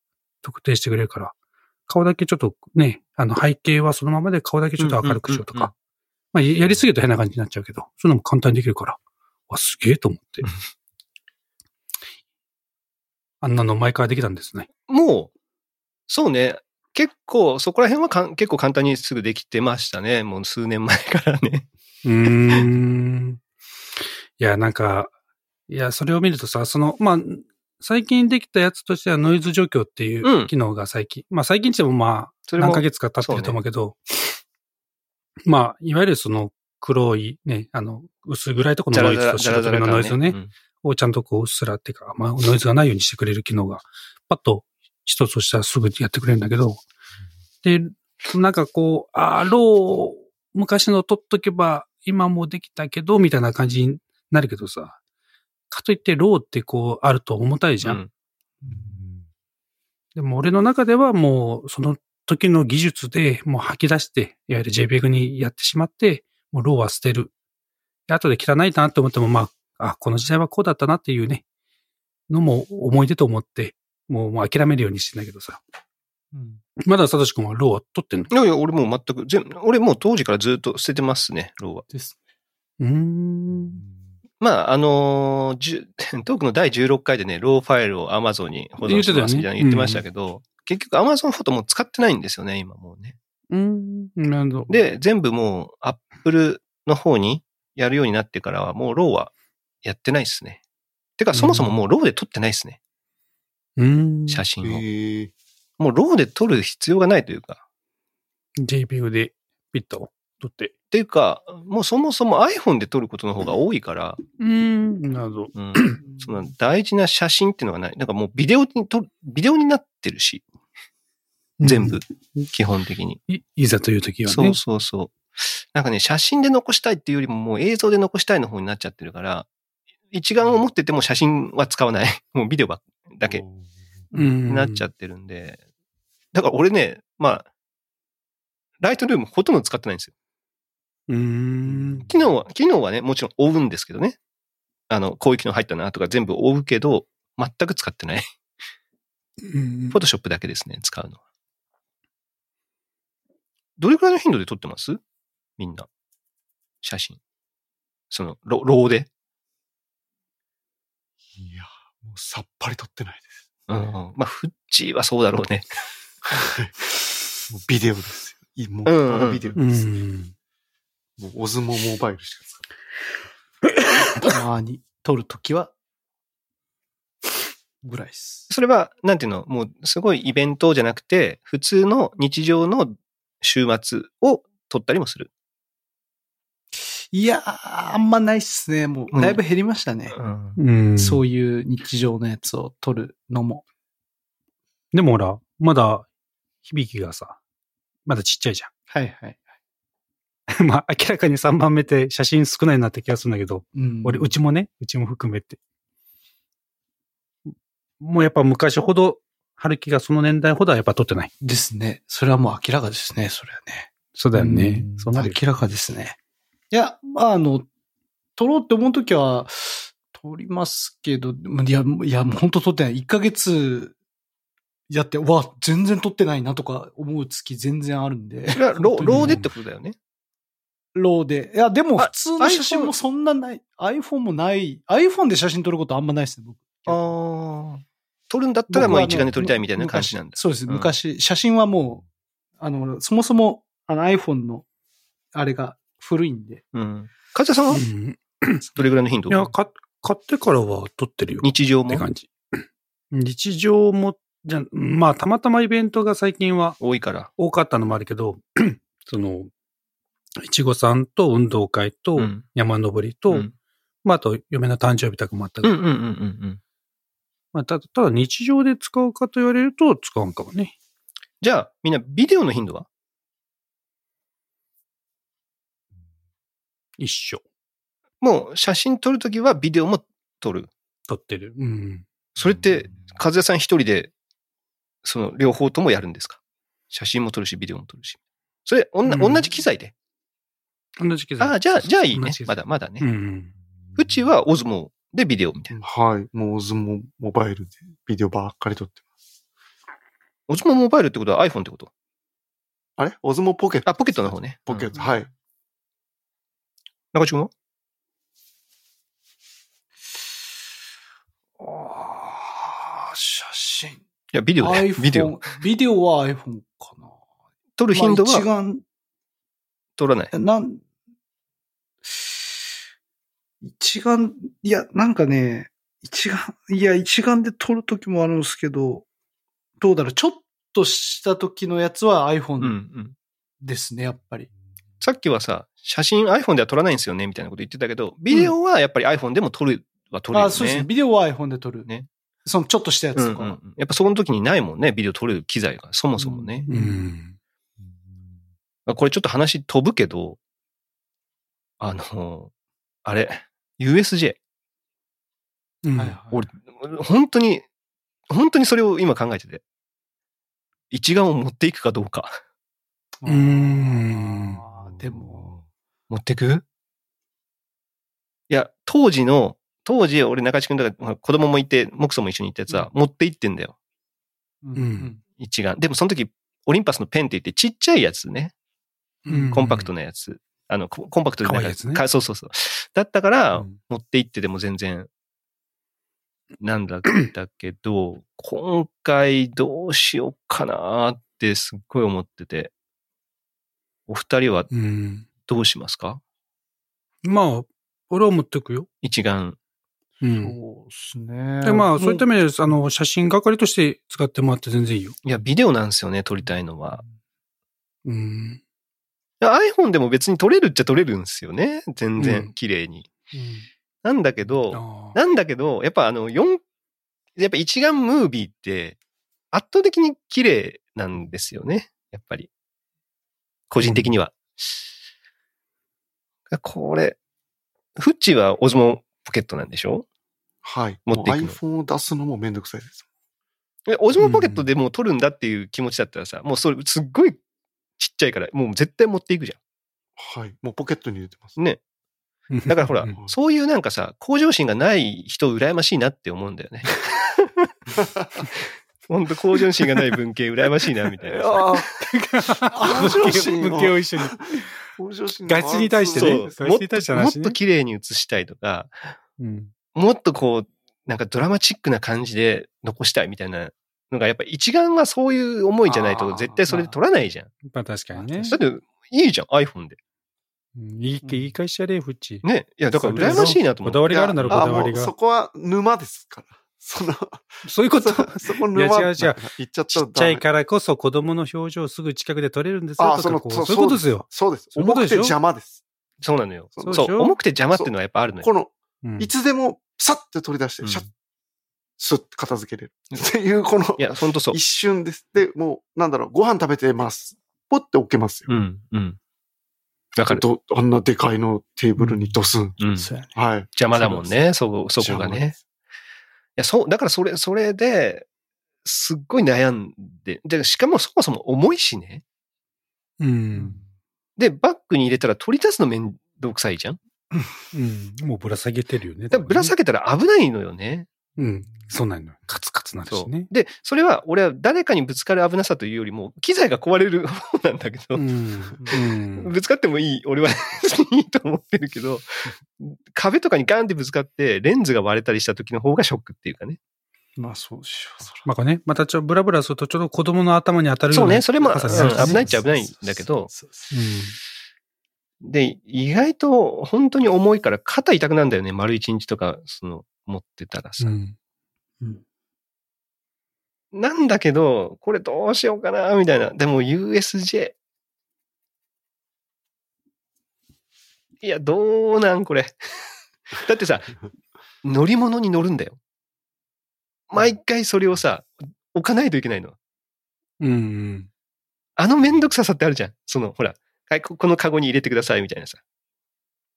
B: 特定してくれるから、顔だけちょっとね、あの背景はそのままで顔だけちょっと明るくしようとか、まあやりすぎると変な感じになっちゃうけど、そういうのも簡単にできるから、わ、すげえと思って。あんなの前からできたんですね。
A: もう、そうね。結構、そこら辺はかん結構簡単にすぐできてましたね。もう数年前からね。
B: うーん。いや、なんか、いや、それを見るとさ、その、まあ、最近できたやつとしてはノイズ除去っていううん。機能が最近、まあ最近ってもまあ、何ヶ月か経ってると思うけど、まあ、いわゆるその黒いね、あの、薄暗いところのノイズと白飛びのノイズをね、をちゃんとこう、うっすらっていうか、まあ、ノイズがないようにしてくれる機能が、パッと一つとしたらすぐやってくれるんだけど、で、なんかこう、あー、ロー、昔の取っとけば、今もできたけど、みたいな感じになるけどさ、かといってローってこう、あると重たいじゃん。
A: うん
B: でも俺の中ではもう、その時の技術でもう吐き出して、いわゆる JPEG にやってしまって、もうローは捨てる。で後で汚いなって思っても、まあ、あ、この時代はこうだったなっていうね、のも思い出と思って、もうもう諦めるようにしてんだけどさ。まだサトシ君は RAW は撮ってんの？
A: いやいや、俺もう全く、全俺もう当時からずっと捨ててますね、 RAW は。
C: です。
B: うーん。
A: まあ、あのーじゅ トークの第16回でね、 RAW ファイルを Amazon に保存してますみたいな言ってましたけど、結局 Amazon フォトも使ってないんですよね、今もうね。
B: うーん。なるほど。
A: で、全部もう Apple の方にやるようになってからは、もう RAW はやってないですね。てか、そもそももうローで撮ってないですね、
B: うーん。
A: 写真を。もうローで撮る必要がないというか。
B: JPEG でピッと取って。
A: っていうか、もうそもそも iPhone で撮ることの方が多いから、
B: うーん。なるほど。
A: うん、その大事な写真っていうのがない。なんかもうビデオに撮る、ビデオになってるし、全部、基本的に。
B: い。いざという時はね。
A: そうそうそう。なんかね、写真で残したいっていうよりももう映像で残したいの方になっちゃってるから、一眼を持ってても写真は使わない。もうビデオばだけ
B: うん。
A: になっちゃってるんで。だから俺ね、まあ、ライトルームほとんど使ってないんですよ。
B: うーん。
A: 機能は、機能はね、もちろん追うんですけどね。あの、こういう機能入ったなとか全部追うけど、全く使ってない。
B: うん
A: フォトショップだけですね、使うのは。どれくらいの頻度で撮ってます？みんな。写真。その、ロローで？
D: いや、もうさっぱり撮ってないです。
A: うん。まあ、フッチーはそうだろうね。
D: ビデオですよ。いもう、ビデオ
B: う
D: です。
B: ん。
D: もう、オズモモバイルしか使って
C: たまに撮るときは、ぐらいです。
A: それは、なんていうの、もう、すごいイベントじゃなくて、普通の日常の週末を撮ったりもする。
C: いやー、あんまないっすね。も
A: う
C: だいぶ減りましたね。
A: うん。
B: うん。
C: そういう日常のやつを撮るのも。
B: でもほら、まだ、響きがさ、まだちっちゃいじ
C: はいはい。
B: まあ、明らかに3番目って写真少ないなって気がするんだけど、
C: うん
B: 俺、うちもね、うちも含めて。もうやっぱ昔ほど、春樹がその年代ほどはやっぱ撮ってない。
C: ですね。それはもう明らかですね、それはね。
B: そうだよね
C: う。ん
B: そうなるよ。
C: 明らかですね。いや、まあ、あの、撮ろうって思うときは、撮りますけど、いや、いや、もう本当撮ってない。1ヶ月やって、うわ、全然撮ってないなとか思う月全然あるんで。
A: それはロローでってことだよね。
C: ローで。いや、でも
A: あ
C: 普通の写真もそんなない。iPhone もない。iPhone で写真撮ることあんまないですね、僕。
A: ああ。撮るんだったら、まあ一眼で撮りたいみたいな感じなんだ。
C: 昔そうです。
A: うん
C: 昔、写真はもう、あの、そもそも、あの iPhone の、あれが古いんで。
A: うん。かずさんは？
B: うん
A: どれぐらいの頻度？
B: いや、か、買ってからは撮ってるよ。
A: 日常も？
B: って感じ。日常も、じゃ、まあ、たまたまイベントが最近は
A: 多いから。
B: 多かったのもあるけど、その、いちごさんと運動会と
A: うん。
B: 山登りと、
A: うん
B: まあ、あと嫁の誕生日とかもあったから、
A: うんうんうんうん。
B: まあ、ただ、ただ日常で使うかと言われると使わんかもね。
A: じゃあ、みんなビデオの頻度は？
B: 一緒。
A: もう写真撮るときはビデオも撮る。
B: 撮ってる。うん。
A: それって、和也さん一人で、その両方ともやるんですか？写真も撮るし、ビデオも撮るし。それ、おんな
B: うん
A: 同じ機材で？
B: 同じ機材。
A: ああ、じゃあ、じゃあいいねまだ、まだね
B: う。ん。
A: うちはオズモでビデオみたいな。
D: はい。もうオズモモバイルでビデオばっかり撮ってます。
A: オズモモバイルってことは iPhone ってこと？
D: あれ？オズモポケット。
A: あ、ポケットの方ね。
D: ポケット、
A: うん
D: はい。
A: 中地君は
C: ああ、写真。
A: いや、ビデオだよ。
C: iPhone
A: ビデオ。。
C: ビデオは iPhone かな。
A: 撮る頻度
C: まあ一
A: は
C: 眼、
A: 撮らない？
C: なん、
E: 一眼、いや、なんかね、一眼、いや、一眼で撮るときもあるんですけど、
C: どうだろう、ちょっとした時のやつは
A: うんう
C: iPhone
A: ん。
C: ですね、やっぱり。
A: さっきはさ、写真 iPhone では撮らないんですよねみたいなこと言ってたけど、ビデオはやっぱり iPhone でも撮るは撮るよね。
C: あ、そうですね。ビデオは iPhone で撮る。
A: ね。
C: そのちょっとしたやつとかは。
A: うんうんうんやっぱその時にないもんね、ビデオ撮る機材が、そもそもね。
B: うん。
A: あこれちょっと話飛ぶけど、あの、あれ、USJ。
B: うん
A: 俺、本当に、本当にそれを今考えてて。一眼を持っていくかどうか。
B: うーん
C: でも、
A: 持ってく？いや、当時の、当時俺中地君とか子供もいて、木ソも一緒に行ったやつは持って行ってんだよ。
C: うん
B: うん
A: 一眼。でもその時、オリンパスのペンって言ってちっちゃいやつね。
B: うん
A: コンパクトなやつ。あの、ココンパクトでな
B: いやつね
A: かそうそうそう。だったから、
B: うん
A: 持って行ってでも全然、なんだったけど、今回どうしようかなってすっごい思ってて。お二人は
B: うん。
A: どうしますか？
B: まあ、俺は持ってくよ。
A: 一眼。
B: うん。
C: そうですね。
B: で、まあ、
C: も
B: そういった意味で、あの、写真係として使ってもらって全然いいよ。
A: いや、ビデオなんですよね、撮りたいのは。
B: うん。
A: iPhone でも別に撮れるっちゃ撮れるんですよね。全
B: う
A: 然
B: ん
A: 綺麗に。なんだけど、なんだけど、やっぱあの、4、やっぱ一眼ムービーって圧倒的に綺麗なんですよね。やっぱり。個人的には。これ、フッチはオズモポケットなんでしょ？
D: はい。
A: 持ってい
D: iPhone を出すのもめんどくさいです。
A: えオズモポケットでもう撮るんだっていう気持ちだったらさ、もうそれすっごいちっちゃいから、もう絶対持っていくじゃ
D: はい。もうポケットに入れてます。
A: ん。ね。だからほら
B: うん、
A: そういうなんかさ、向上心がない人羨ましいなって思うんだよね。ほんと向上心がない文系羨ましいな、みたいなさ。
D: ああ、
B: あ
D: 向上心は
B: 向けを一緒に。
D: 向上心
B: ガチに対してね
A: そう。
B: ガチに対しての
A: もっと綺麗に映したいとか、
B: うん。
A: もっとこう、なんかドラマチックな感じで残したいみたいなのが、やっぱ一眼はそういう思いじゃないと絶対それで撮らないじゃん。
B: まあ確かにね。
A: だって、いいじゃん、iPhone で。
B: うんいい、いい会社やれ、フッチ。
A: ね。いや、だから羨ましいなと思って。
B: こだわりがあるんだろ、こ
D: あ
B: だわりが
D: そ。こは沼ですから。その、
B: そういうこと？
D: そそこ沼
B: いや違う違う
D: 言っちゃっ
B: ちっちゃいからこそ子供の表情をすぐ近くで撮れるんですよ
D: あその
B: そういうことですよ。
D: そうです。重くて邪魔です。
A: そうなのよ。
D: そ
A: そう重くて邪魔っていうのはやっぱあるのよ。
D: この、
B: うん
D: いつでも、さって取り出して、シャッ、スッて片付けれる。っていう、この
A: い、や、ほんとそう
D: 一。瞬です。で、もう、なんだろう、ご飯食べてます。ポッて置けますよ。
A: うん、うん。わかる。
D: どあんなでかいのテーブルにドスン。
A: うん。
C: そうやね。
D: はい。
A: 邪魔だもんね、そこ、そこがね。いや、そう、だからそれ、それで、すっごい悩んで、で、しかもそもそも重いしね。
B: うん。
A: で、バッグに入れたら取り出すのめんどくさいじゃん。
B: うん。もうぶら下げてるよね。
A: だからぶら下げたら危ないのよね。
B: うん。そうなんの。カツカツなる
A: そ
B: しね
A: う。。で、それは俺は誰かにぶつかる危なさというよりも、機材が壊れる方なんだけど、
B: うん。うん。
A: ぶつかってもいい、俺はいいと思ってるけど、壁とかにガンってぶつかって、レンズが割れたりした時の方がショックっていうかね。
C: まあそうでしょう。そ
B: まあね、またちょ、ブラブラするとちょっと子供の頭に当たるよな
A: そううね、それも、危ないっちゃ危ないんだけど、で、意外と本当に重いから肩痛くなんだよね、丸一日とか、その、持ってたらさ。
B: うん。
C: うん
A: なんだけど、これどうしようかな、みたいな。でも USJ。いや、どうなん、これ。だってさ、乗り物に乗るんだよ。毎回それをさ、置かないといけないの。
B: うん。
A: あのめんどくささってあるじゃん。その、ほら、はい、ここのカゴに入れてください、みたいなさ。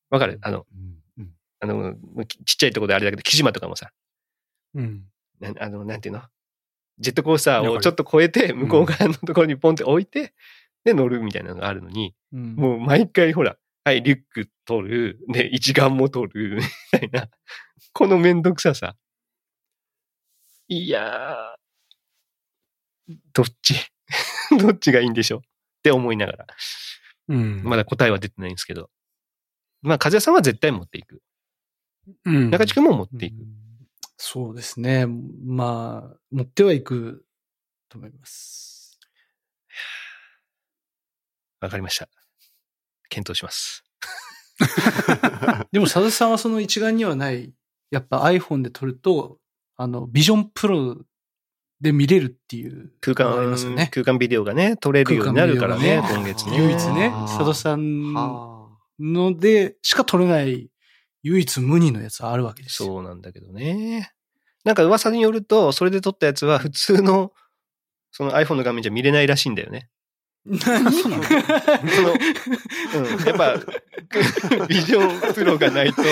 A: わかる？あの、
D: うんうん
A: あの、ちちっちゃいところであれだけど、木島とかもさ、
B: うん。
A: なあの、なんていうの？ジェットコースターをちょっと越えて、向こう側のところにポンって置いて、で、乗るみたいなのがあるのに、
C: うん
A: もう毎回ほら、はい、リュック取る、で、一眼も取る、みたいな、このめんどくささ。いやー、どっち？どっちがいいんでしょう？って思いながら。
B: うん。
A: まだ答えは出てないんですけど。まあ、風さんは絶対持っていく。
B: うん。
A: 中地君も持っていく。
C: そうですね。まあ、持ってはいくと思います。
A: わかりました。検討します。
C: でも、佐々さんはその一眼にはない、やっぱ iPhone で撮ると、あの、ビジョンプロで見れるっていう
A: 空
C: のがありますよ
A: 間、
C: ね。
A: 空間ビデオがね、撮れるようになるからね、
C: 空間
A: 今月ね。
C: 唯一ね、佐渡さん
D: あ
C: のでしか撮れない唯一無二のやつあるわけですよ。
A: そうなんだけどね。なんか噂によると、それで撮ったやつは普通の、その iPhone の画面じゃ見れないらしいんだよね。
C: 何？
A: その、うん、やっぱ、ビジョンプロがないと、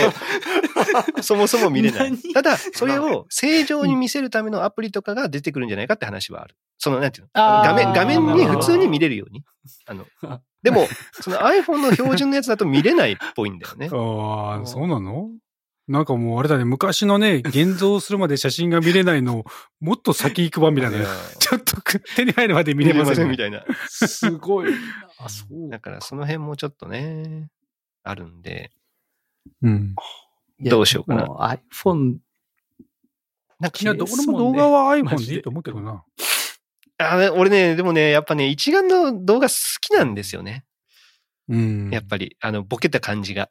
A: そもそも見れない。
C: 何？
A: ただ、それを正常に見せるためのアプリとかが出てくるんじゃないかって話はある。その、なんていうの？画面、画面に普通に見れるように。あの、でも、その iPhone の標準のやつだと見れないっぽいんだよね。
B: ああ、そうなの？なんかもうあれだね、昔のね、現像するまで写真が見れないの、もっと先行く版みたいな。ちょっと手に入るまで見れませんみたい
A: みたいな。
C: すごい。あ、そう。
A: だからその辺もちょっとね、あるんで、
B: うん。
A: どうしようかな。
C: iPhone、
A: なんか
B: いや、どこでも動画は iPhone でいいと思うけどな。
A: あれ俺ね、でもね、やっぱね、一眼の動画好きなんですよね。
B: うん。
A: やっぱり、あの、ボケた感じが。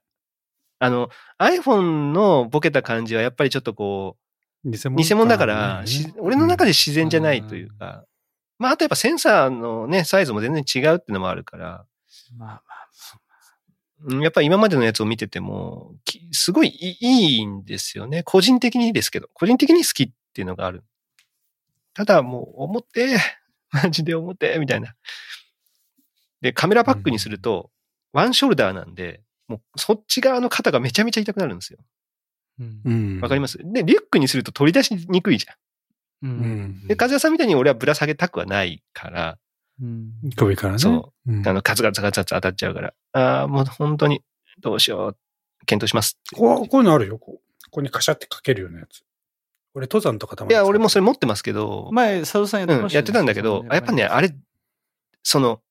A: あの、iPhone のボケた感じはやっぱりちょっとこ
B: 偽
A: う、偽物だから、
B: ね
A: し俺の中で自然じゃないというか、まあ、あとやっぱセンサーのね、サイズも全然違うっていうのもあるから、
C: まあまあ。
A: うんやっぱり今までのやつを見てても、きすごいいいいいんですよね。個人的にですけど、個人的に好きっていうのがある。ただもう、表、マジで表、みたいな。で、カメラバックにすると、ワンショルダーなんで、もうそっち側の肩がめちゃめちゃ痛くなるんですよ。
C: うん
B: うん。
A: わかります？で、リュックにすると取り出しにくいじゃん。
C: う。
B: うんん。
A: で、和也さんみたいに俺はぶら下げたくはないから、
C: うん。
B: 首からね。。
A: そう
B: ん、
A: あの、ガツガツガツガツ当たっちゃうから、ああ、もう本当に、どうしよう、検討します
B: こう、こういうのあるよ。こうここにカシャってかけるようなやつ。俺、登山とかたまに。
A: いや、俺もそれ持ってますけど、
C: 前、佐藤さんやって
A: うん
C: ましたよね
A: やってたんだけど、やっぱね、あれ、その、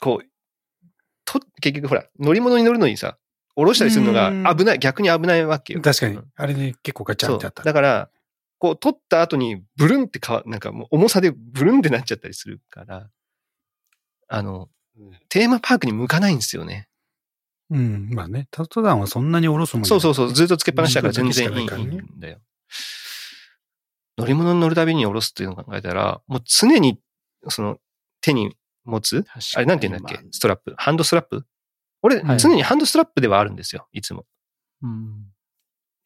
A: こう、と、結局ほら、乗り物に乗るのにさ、降ろしたりするの
B: うん
A: が危ない、逆に危ないわけよ。
B: 確かに
A: うん。
B: あれね、結構ガチャ。ンってあった。
A: だから、こう、取った後にブルンってかわ、なんかもう重さでブルンってなっちゃったりするから、あの、テーマパークに向かないんですよね。
B: うん。まあね、タ登山はそんなに下ろすもん
A: そうそうそう、ずっとつけっぱなしだから全然いいんだよ。乗り物に乗るたびに下ろすっていうのを考えたら、もう常に、その、手に持つ？あれなんて言うんだっけ？ストラップ？ハンドストラップ？俺、
C: はい。
A: 常にハンドストラップではあるんですよ。いつも。
C: うん。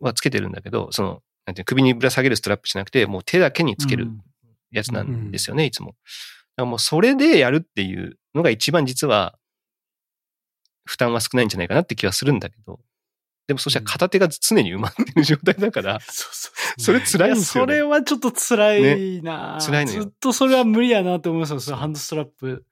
A: はつけてるんだけど、その、なんていうの首にぶら下げるストラップじゃなくて、もう手だけにつけるやつなんですよね、いつも。だからもうそれでやるっていうのが一番実は、負担は少ないんじゃないかなって気はするんだけど、でもそしたら片手が常に埋まってる状態だから、
C: そうそう
A: それ辛いんですよ、ね。
C: それはちょっと辛いな、
A: 辛いのよ
C: ずっとそれは無理やなと思いますよ、そのハンドストラップ。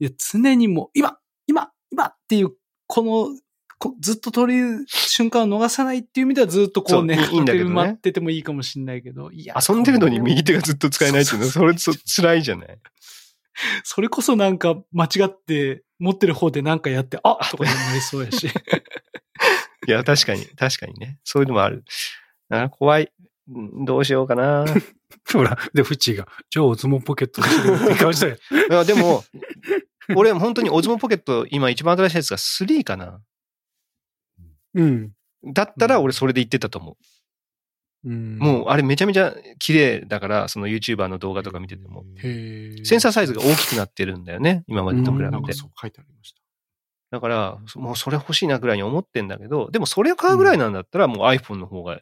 C: いや、常にもう、今今今っていう、この、こずっと取る瞬間を逃さないっていう意味ではずっとこうね、
A: そういいんだけどね
C: 待っててもいいかもしれないけど、いや。
A: 遊んでるのに右手がずっと使えないっていうのは、それ
C: そう
A: そ辛いじゃない？
C: それこそなんか間違って持ってる方でなんかやって、あとかになりそうやし。
A: いや、確かに、確かにね。そういうのもある。あ怖い。うんどうしようかな。
B: ほら、で、フッチーが、じゃあ、お相撲ポケットにしてるって顔したよ。
A: いやでも、俺本当にオズモポケット、今一番新しいやつが3かな。
B: うん。
A: だったら俺それで言ってたと思
B: うん。
A: う。もうあれめちゃめちゃ綺麗だから、その YouTuber の動画とか見てても。
C: へ
A: センサーサイズが大きくなってるんだよね。今までと比べて
D: なんか。そう書いてありました。
A: だから、もうそれ欲しいなぐらいに思ってんだけど、でもそれを買うぐらいなんだったらもう iPhone の方が、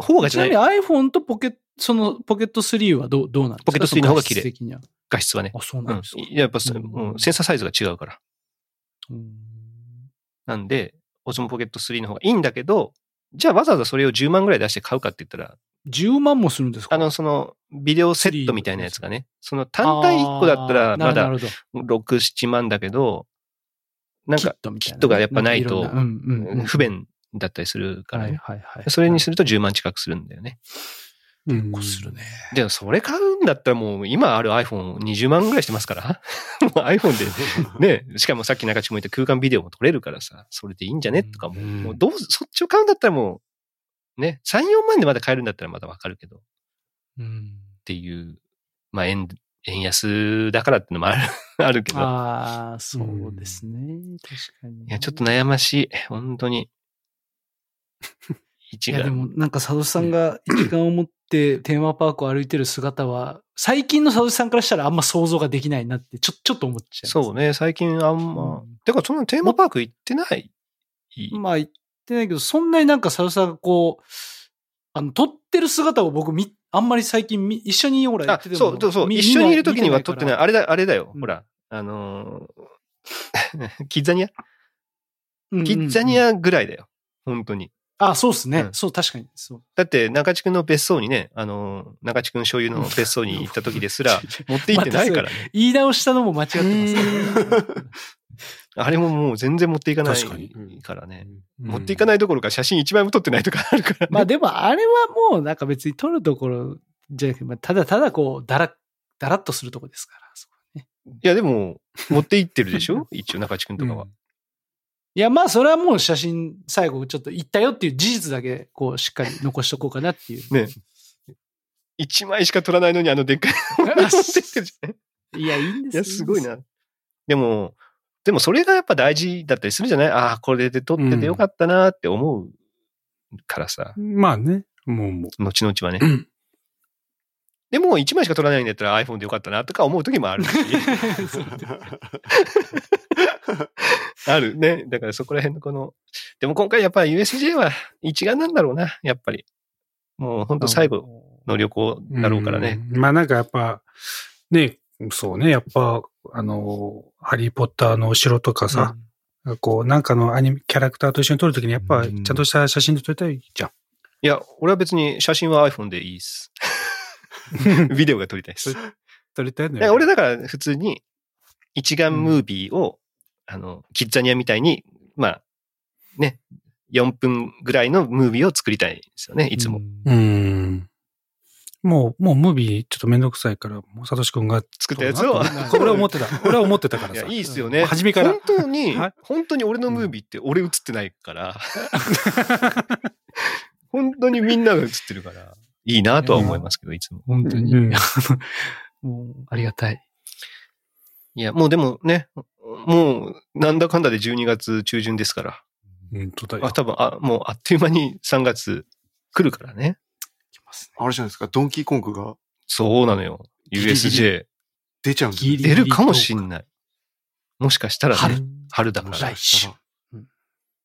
A: 方が
C: ちな
A: じゃない。
C: みに iPhone とポケット、そのポケット3はどう、どうなんですか？
A: ポケット3の方が綺麗。
C: そ画質は。
A: 画質はね。
C: あ、そう
A: うん
C: なん。ですか。。
A: やっぱそ、
C: うん
A: うんセンサーサイズが違うから。
C: うん。
A: なんで、オズモポケット3の方がいいんだけど、じゃあわざわざそれを10万ぐらい出して買うかって言ったら、
C: 10万もするんですか？
A: あの、その、ビデオセットみたいなやつがね、その単体1個だったらまだ
C: なるほど
A: 6、7万だけど、なん
C: キッ
A: か、キットがやっぱないと不便だったりするから。それにすると10万近くするんだよね。
B: うん、
C: こするね。
A: でもそれ買うんだったらもう今ある iPhone20 万ぐらいしてますから。iPhone でね、しかもさっき中地も言った空間ビデオも撮れるからさ、それでいいんじゃねとかも、
D: うん
A: もうどう、そっちを買うんだったらもう、ね、3、4万でまだ買えるんだったらまだわかるけど、っ
C: うん。
A: ていう、まあ円、円安だからってのもある、あるけど。
C: ああ、そうですね。確かに。
A: いや、ちょっと悩ましい。本当に。一
C: いや、で
A: が。
C: もなんか佐藤さんが一眼を持ってテーマパークを歩いてる姿は、最近の佐藤さんからしたらあんま想像ができないなって、ちょ、ちょっと思っちゃう。
A: そうね、最近あんま。
C: うん
A: てか、そんなテーマパーク行ってない？
C: まあ言ってないけど、そんなになんか佐藤さんがこう、あの、撮ってる姿を僕み、あんまり最近み一緒にほらや
A: あ
C: ってても
A: そうそうそう。
C: み
A: 一緒にいる時には撮ってない。
C: 見
A: あれだ、あれだよ。
C: うん
A: ほら、あのー キッザニア？
C: うんうん
A: キッザニアぐらいだよ。本当に。
C: あ、そうですね。
A: うん
C: そう、確かに。そう。
A: だって、中地君の別荘にね、あのー、中地君所有の別荘に行った時ですら、持って行ってないからね。
C: 言い直したのも間違ってますね。
A: あれももう全然持っていかない
B: 確か
A: らね。
B: うん
A: 持っていかないどころか写真一枚も撮ってないとかあるからね。
C: まあでもあれはもうなんか別に撮るところじゃなくて、まあただただこう、だら、だらっとするとこですから。そこね
A: いや、でも、持って行ってるでしょ？一応中地君とかは。
C: いや、まあそれはもう写真最後ちょっと言ったよっていう事実だけこうしっかり残しとこうかなっていう。
A: ね。一枚しか撮らないのにあのでっかいの持ってってるじゃん。
C: いや、いいんですよ
A: いや、すごい。な。でも、でもそれがやっぱ大事だったりするじゃない？ああ、これで撮っててよかったなって思うからさ、
B: まあね。もう、も
A: 後々はね
B: う。ん。
A: でも、1枚しか撮らないんだったら iPhone でよかったなとか思う時もあるし。あるね。だからそこら辺のこの、でも今回やっぱり USJ は一眼なんだろうな、やっぱり。もう本当最後の旅行だろうからね。
B: うん。まあなんかやっぱ、ね、そうね、やっぱ、あの、ハリーポッターのお城とかさ、こう、なんかのアニメ、キャラクターと一緒に撮るときに、やっぱ、ちゃ
D: うん
B: んとした写真で撮りたいじゃん。
A: いや、俺は別に写真は iPhone でいいっす。ビデオが撮りたいです。
B: 撮りたいのよ。
A: 俺だから普通に一眼ムービーを、あの、キッザニアみたいに、まあ、ね、4分ぐらいのムービーを作りたいんですよね、いつも。
B: うん。もう、もうムービーちょっとめんどくさいから、もうサトシ君が
A: 作ったやつを。
B: 俺は思ってた。俺は思ってたから
A: いや、
B: さ。
A: いいっすよね。
B: 初めから
A: 本当に
B: はい、
A: 本当に俺のムービーって俺映ってないから。本当にみんなが映ってるから、いいなとは思いますけど、いつも。
C: 本当に。
B: うん
C: もう、ありがたい。
A: いや、もうでもね、もう、なんだかんだで12月中旬ですから。
B: 本当だよ
A: あ、。多分、あ、もうあっという間に3月来るからね。
C: きますね
D: あれじゃないですか、ドンキーコングが
A: そうなのよ。USJ。
D: 出ちゃうんです
A: 出るかもしんない。もしかしたらね、
C: 春
A: 春だから。
C: 来週。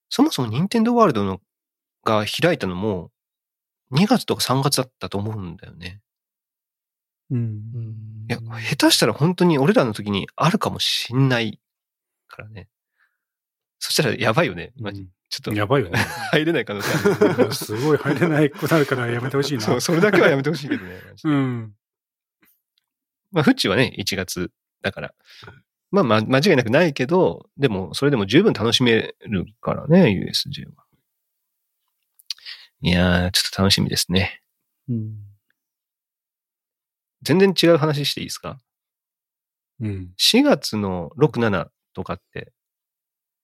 A: そもそも任天堂ワールドのが開いたのも、2月とか3月だったと思うんだよね。
B: うん。
A: いや、下手したら本当に俺らの時にあるかもしんないからね。そしたらやばいよね。今ちょっと
B: やばいよね。
A: 入れない可能性ある。
B: すごい入れないくなるからやめてほしいな。
A: そう、それだけはやめてほしいけどね。
B: うん。
A: まあ、フッチはね、1月だから。まあ、ま、間違いなくないけど、でも、それでも十分楽しめるからね、USJ は。いやー、ちょっと楽しみですね。
C: うん
A: 全然違う話していいですか？
B: うん。
A: 4月の6、7とかって、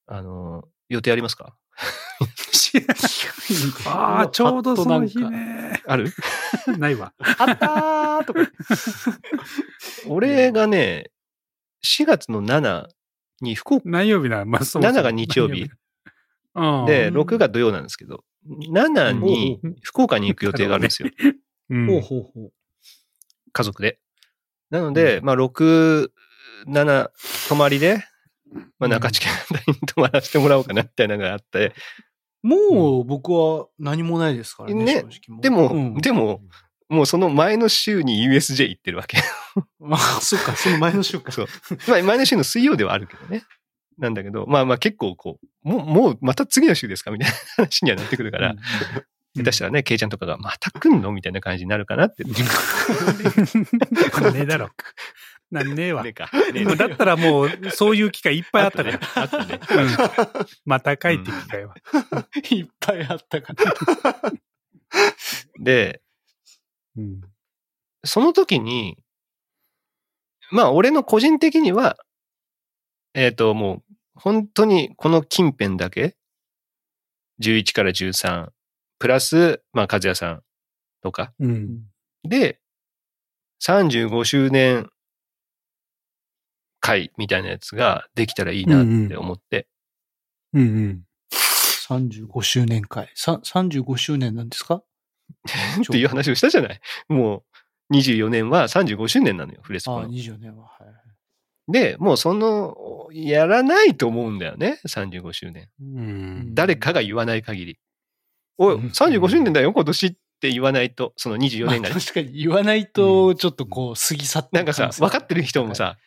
A: あの、予定ありますか？
B: ああ、ちょうどその日ね。
A: ある？
B: ないわ。
C: あったーとか。
A: 俺がね、4月の7に福岡
B: 何曜日なまあ、そもそも
A: 7が日曜日。
B: うん。
A: で、6が土曜なんですけど、7に福岡に行く予定があるんですよ。
B: うん、
C: ほうほうほう。
A: 家族で。なので、まあ、6、7、泊まりで、まあ、中地家に泊まらせてもらおうかな、みたいなのがあって。
C: もう僕は何もないですからね、
A: ね
C: 正直
A: でも、
C: うん
A: でも、もうその前の週に USJ 行ってるわけ。
C: まあ、そっか、その前の週か。
A: そう。まあ、前の週の水曜ではあるけどね。なんだけど、まあまあ結構こう、もう、もうまた次の週ですかみたいな話にはなってくるから、下手したらね、ケイちゃんとかが、また来んのみたいな感じになるかなって。
B: ねえだろ。なんねえわ。
A: ねえ
B: だったらもう、そういう機会いっぱいあったから。
A: あったね。
B: うんまた帰って機会は。
C: いっぱいあったから。
A: で、
B: うん。
A: その時に、まあ、俺の個人的には、えっ、と、もう、本当にこの近辺だけ、11から13、プラス、まあ、和也さんとか、
B: うん。
A: で、35周年会みたいなやつができたらいいなって思って。
B: うんうん。
C: 35周年会。さ35周年なんですか？
A: っていう話をしたじゃない。もう24年は35周年なのよ、フレス
C: ああ、
A: コの。
C: 24年は。はいはい。
A: で、もうその、やらないと思うんだよね、35周年。
B: うん。
A: 誰かが言わない限り。おい、
C: うん
A: 35周年だよ、今年って言わないと、その24年がね。
C: まあ確かに言わないと、ちょっとこう、過ぎ去って
A: なんかさ、分かってる人もさ、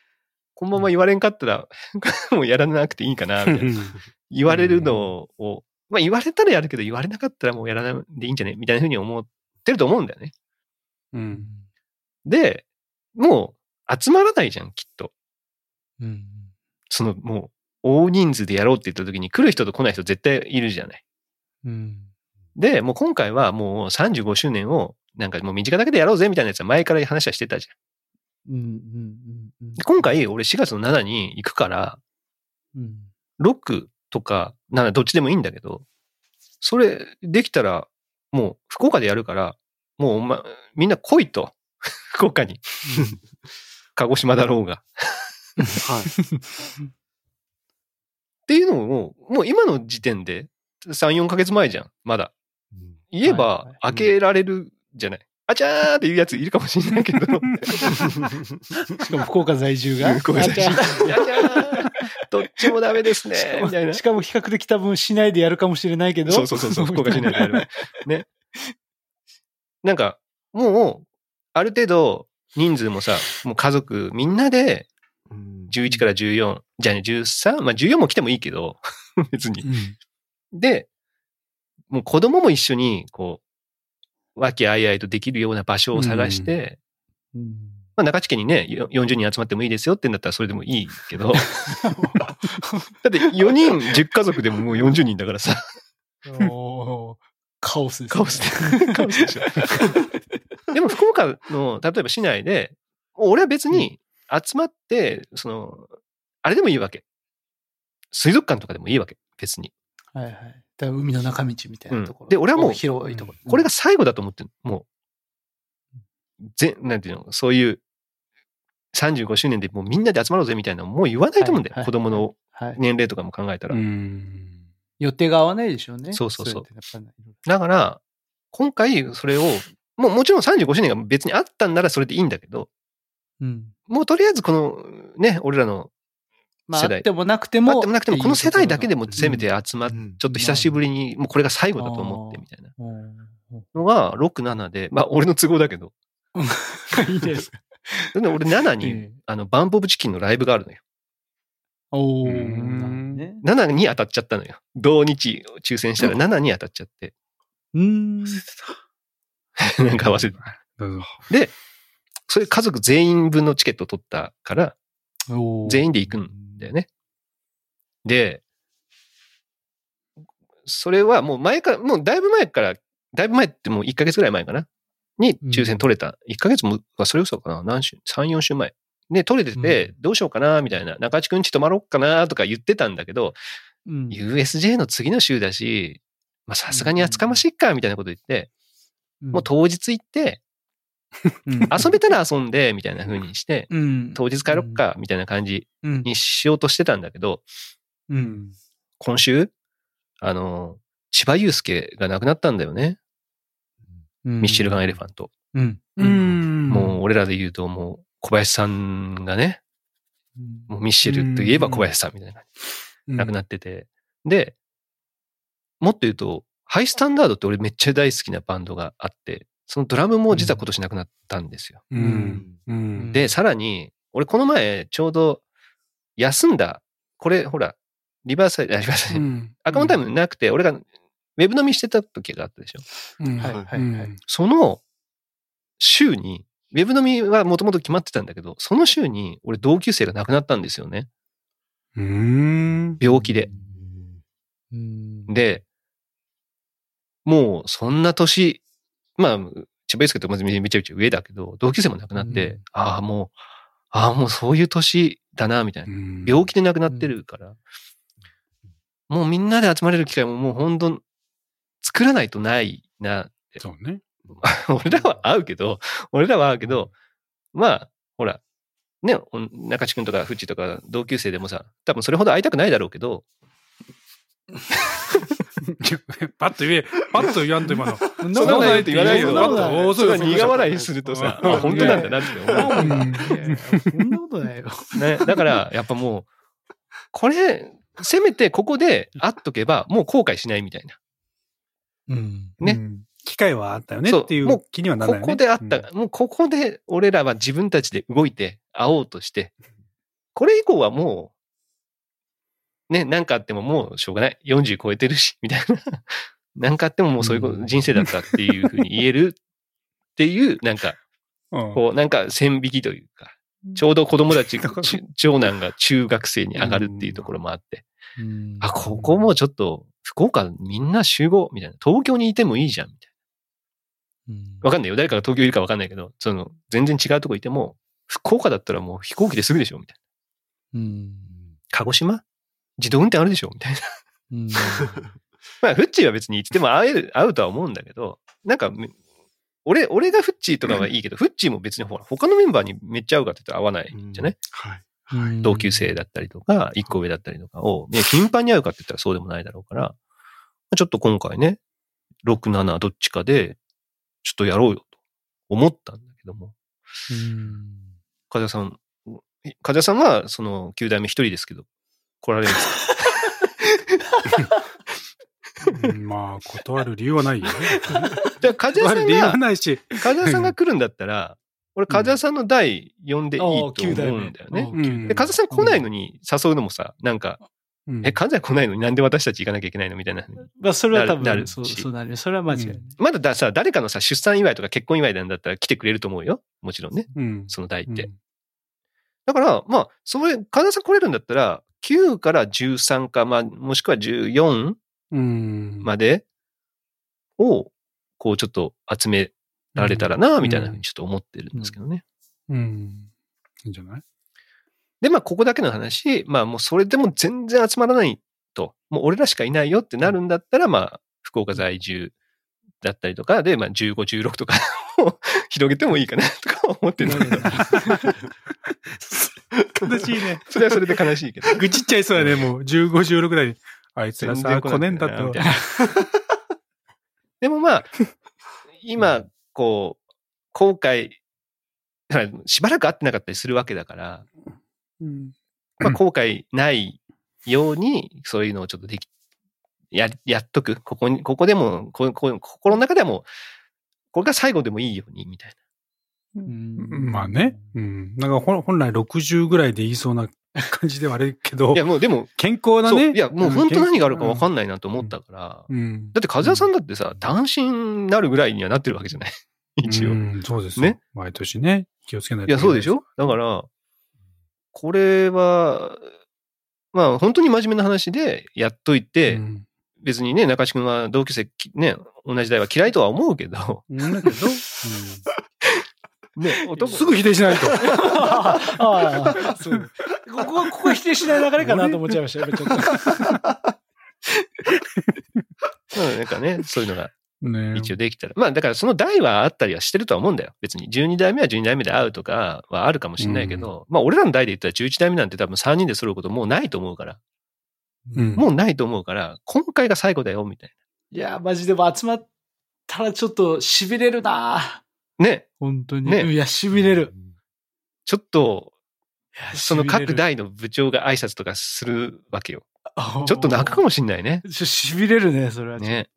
A: このまま言われんかったら、もうやらなくていいかな、みたいな。言われるのを、まあ言われたらやるけど、言われなかったらもうやらないでいいんじゃねみたいなふうに思ってると思うんだよね。
B: うん。
A: で、もう集まらないじゃん、きっと。
C: うん。
A: そのもう、大人数でやろうって言った時に来る人と来ない人絶対いるじゃない。
C: うん。
A: で、もう今回はもう35周年を、なんかもう身近だけでやろうぜみたいなやつは前から話はしてたじゃん。
C: うん。うん。うん。
A: で今回、俺4月の7に行くから、
C: うん。
A: 6とか7どっちでもいいんだけど、それできたら、もう福岡でやるから、もうお前、みんな来いと。福岡に。鹿児島だろうが。
D: はい。
A: っていうのを、もう今の時点で、3、4ヶ月前じゃん。まだ。
D: うん
A: 言えば開けられるじゃない。あちゃーっていうやついるかもしれないけど。
C: しかも福岡在住が。
A: ごめんなさい。
C: あじゃあ
A: やちゃーどっちもダメですね。みたいな。
C: しかも比較的多分市内でやるかもしれないけど。
A: そうそうそうそう、福岡市内でやる。ね。なんか、もう、ある程度、人数もさ、もう家族みんなで、
D: うん
A: 11から14、じゃあね、13? まあ14も来てもいいけど、別に。で、もう子供も一緒に、こう、和気あいあいとできるような場所を探して、
C: うん。
A: まあ中地家にね、よ40人集まってもいいですよってんだったらそれでもいいけど、だって4人10家族でももう40人だからさ、
C: カオスです、ね。
A: カオスで、カオスでしょ。でも福岡の、例えば市内で、俺は別に集まって、その、あれでもいいわけ。水族館とかでもいいわけ。別に。
C: はいはい。だ海の中道みたいなところ。
A: うんで俺はもう
C: 広いところ。
A: これが最後だと思ってるもう、ぜ、なんていうの、そういう、35周年でもうみんなで集まろうぜみたいなのもう言わないと思うんだよ。
C: はいはい
A: 子供の
C: はい。
A: 年齢とかも考えたら。
B: うん。
C: 予定が合わないでしょうね。
A: そうそうそう
C: れってやっぱりいろいろ
A: だから、今回それを、もうもちろん35周年が別にあったんならそれでいいんだけど、
C: うん。
A: もうとりあえずこのね、俺らの
C: まあ、
A: 世代
C: あってもなくても。
A: あってもなくても、この世代だけでもせめて
C: うん
A: 集まっ、
D: うん
A: ちょっと久しぶりに、もうこれが最後だと思ってみたいな
C: うん
A: のが、6、7で、まあ俺の都合だけど、
C: いいですか。
A: で俺7に、
C: ええ
A: あの、バンポブチキンのライブがあるのよ。
C: おー
B: うん
C: なる
A: 7に当たっちゃったのよ。同日抽選したら7に当たっちゃって。
C: ほどね。うーん。
A: なんか忘れてた。
B: どうぞ。
A: で、それ家族全員分のチケットを取ったから、
C: おー
A: 全員で行くんだよね。で、それはもう前から、もうだいぶ前から、だいぶ前ってもう1ヶ月ぐらい前かな？に抽選取れた。1ヶ月も、あそれ嘘かな？何週 ?3、4週前。で、取れてて、どうしようかなみたいな。中地くんち泊まろっかなとか言ってたんだけど、
C: うん。
A: USJ の次の週だし、まあさすがに厚かましいか、みたいなこと言って、もう当日行って、
C: うん、
A: 遊べたら遊んで、みたいな風にして、
C: うん。
A: 当日帰ろっか、みたいな感じ
C: うん。
A: にしようとしてたんだけど、
C: うん。
A: 今週、あの、千葉祐介が亡くなったんだよね。
C: うん。
A: ミッシェルガン・エレファント。もう俺らで言うともう小林さんがね、
C: うん。
A: もうミッシェルといえば小林さんみたいな感じ、亡くなってて。で、もっと言うと、ハイスタンダードって俺めっちゃ大好きなバンドがあって、そのドラムも実は今年亡くなったんですよ。
B: う。うん。うん。
A: で、さらに、俺この前ちょうど休んだ、これほら、リバーサイド、あリバーサイド、
B: うん、
A: アカウントタイムなくて、俺がウェブ飲みしてた時があったでしょ。
B: うん。
C: はいはいはい
B: うん
A: その週に、ウェブ飲みはもともと決まってたんだけど、その週に俺同級生が亡くなったんですよね。
B: うん。
A: 病気で。
C: うん。
A: で、もうそんな年、まあ、千葉祐介とまずめちゃめちゃ上だけど、同級生も亡くなって、
C: うん。
A: ああ、もう、ああ、もうそういう年だな、みたいな。病気で亡くなってるから、もうみんなで集まれる機会ももう本当作らないとないなって。
B: そうね。
A: 俺らは会うけど、俺らは会うけど、まあ、ほら、ね、お中地君とかフッチとか同級生でもさ、多分それほど会いたくないだろうけど、
B: パッと言え、パッと言わんと今の。
C: そ
A: そんなことないって言わないよ。
C: そんなこと
A: それは苦笑いするとさ、あ本当なんだなって思う。
C: そんなことないよ。
A: ね、だから、やっぱもう、これ、せめてここで会っとけば、もう後悔しないみたいな。
C: うん。
A: ね
B: うん機会はあったよね
A: そう
B: ってい
A: もう
B: う気にはならない。
A: ここで会った、もうここで俺らは自分たちで動いて会おうとして、これ以降はもう、ね、なんかあってももうしょうがない。40超えてるし、みたいな。なんかあってももうそういうこと
B: うん
A: 人生だったっていうふうに言えるっていう、なんか、
B: うん。
A: こう、なんか線引きというか、ちょうど子供たち、ち長男が中学生に上がるっていうところもあって、
C: うん
A: あ、ここもちょっと、福岡みんな集合みたいな。東京にいてもいいじゃんみたい
C: うん
A: な。わかんないよ。誰かが東京いるかわかんないけど、その、全然違うとこいても、福岡だったらもう飛行機ですぐでしょみたいな。
C: うん。
A: 鹿児島自動運転あるでしょみたいな。
C: うん。
A: まあ、フッチーは別にいつでも会える、会うとは思うんだけど、なんかめ、俺、俺がフッチーとかはいいけど、フッチーも別にほら、他のメンバーにめっちゃ会うかって言ったら会わないじゃない、
D: はい。
C: うん
A: 同級生だったりとか、一個上だったりとかを、ね、頻繁に会うかって言ったらそうでもないだろうから、ちょっと今回ね、6、7どっちかで、ちょっとやろうよと思ったんだけども、
C: うん
A: 風田さん、風田さんは、その、9代目一人ですけど、来られるんですか？
B: うんまあ、断る理由はないよね。
A: じゃあ、風田さん
B: 断る理由は
A: が、
B: ないし。
A: 風田さんが来るんだったら、俺、風田さんの代呼んでいいと思うんだよね。
B: うん
A: で、風田さん来ないのに誘うのもさ、なんか、
B: うん
A: え、風田来ないのになんで私たち行かなきゃいけないの？みたいな。
C: まあ、それは多
A: なる
C: 分、そう、そうなるよ。それは間違いない。
A: まだださ、誰かのさ、出産祝いとか結婚祝いなんだったら来てくれると思うよ。もちろんね。
B: うん。
A: その代って。
B: うん
A: だから、まあ、それ、風田さん来れるんだったら、9から13か、まあ、もしくは14
B: うん。
A: までを、こう、ちょっと集められたらな、みたいなふうにちょっと思ってるんですけどね。
B: うん。いいんじゃない？
A: で、まあ、ここだけの話、まあ、もうそれでも全然集まらないと、もう俺らしかいないよってなるんだったら、まあ、福岡在住だったりとか、で、まあ、15、16とか を広げてもいいかな、とか思ってるんだけど。
B: 悲しいね。
A: それはそれで悲しいけど。
B: 愚痴っちゃいそうやね、もう。15、16ぐらいに。あいつらさ、
A: 来
B: ねんだと
A: みたい。なでもまあ、今、こう、後悔、しばらく会ってなかったりするわけだから、
B: うん
A: まあ、後悔ないように、そういうのをちょっとでき、や、やっとく。ここに、ここでも、ここ心の中ではもう、これが最後でもいいように、みたい
C: うん。
B: まあね。うん。なんか本本来60ぐらいで言いそうな感じではあるけど。
A: な。い、や、もうでも、
B: 健康なね。
A: いや、もう本当何があるか分か
B: ん
A: んないなと思ったから、
B: うん。
A: だって風谷さんだってさ、単身になるぐらいにはなってるわけじゃない？一応。
B: うん、そうですよ。
A: ね？
B: 毎年ね、気をつけない
A: いや、そうでしょ？だから、これは、まあ本当に真面目な話でやっといて、
B: うん。
A: 別にね、中地君は同級生き、ね、同じ代は嫌いとは思うけど、
B: うんだけど、
A: ね、男、
B: すぐ否定しないと。
C: ああ、そう。ここ、ここ否定しない流れかなと思っちゃいましたよ、ちょっと。
A: うんなんかね、そういうのが
B: ね
A: 一応できたら。まあだからその代はあったりはしてるとは思うんだよ。別に12代目は12代目で会うとかはあるかもしれないけど、まあ俺らの代で言ったら11代目なんて多分3人で揃うこともうないと思うから、
B: うん
A: もうないと思うから、今回が最後だよ、みたい
C: いや、マジでも集まったらちょっと痺れるな
A: な。ね、
C: 本当に。
A: ね
C: いや、痺れる。
A: ちょっと、その各
C: 痺れる
A: 代の部長が挨拶とかするわけよ。
C: あ
A: ちょっと泣くかもしんないね。
C: ちょ痺れるね、それは。
A: ね。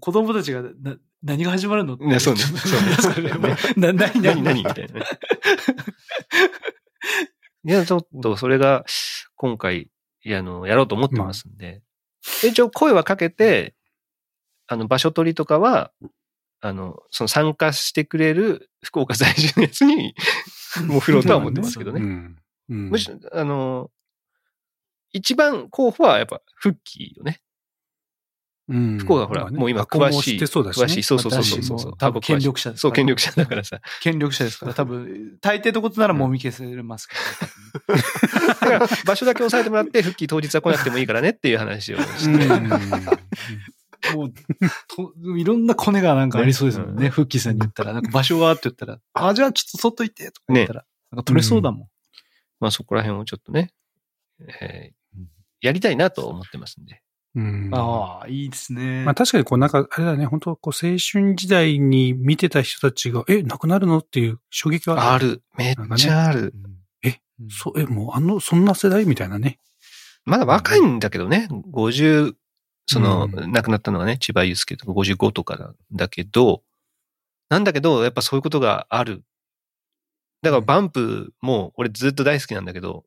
C: 子供たちが、な、何が始まるの
A: ねそうね そう
C: それもな、何、
A: 何何みたいなね。いや、ちょっとそれが今回、あの、やろうと思ってますんで。一応声はかけて、あの、場所取りとかは、あの、その参加してくれる 福岡在住のやつに、もう振ろうとは思ってますけどね。
B: うん。うん
A: むしろ、あの、一番候補はやっぱ、フッキーよね。
B: うん
A: 福岡ほら、
B: まあね
A: もう今詳しい。
B: そうだしね
A: 詳しい。そうそうそうそうそう。多分
C: 権力者
A: そう、権力者だからさ。
C: 権力者ですから、多分、大抵のことならもみ消せますから、
A: だから、場所だけ押さえてもらって、復帰当日は来なくてもいいからねっていう話をして。
B: うん
C: もう、と、いろんなコネがなんかありそうですもんね。
A: ね
C: フッキーさんに言ったら、なんか場所はって言ったら、あ、じゃあちょっと外行って、とか言ったら、なんか取れそうだもん。
A: まあそこら辺をちょっとね、えーやりたいなと思ってますんで。
B: うん。
C: ああ、いいですね。
B: まあ確かにこうなんか、あれだね、本当こう青春時代に見てた人たちが、え、亡くなるのっていう衝撃は
A: ある。めっちゃある。
C: うん
B: そう、え、もうあの、そんな世代みたいなね。
A: まだ若いんだけどね、50、その、
B: うん。
A: 亡くなったのはね、千葉祐介とか55とかなんだけど、なんだけど、やっぱそういうことがある。だからバンプも俺ずっと大好きなんだけど、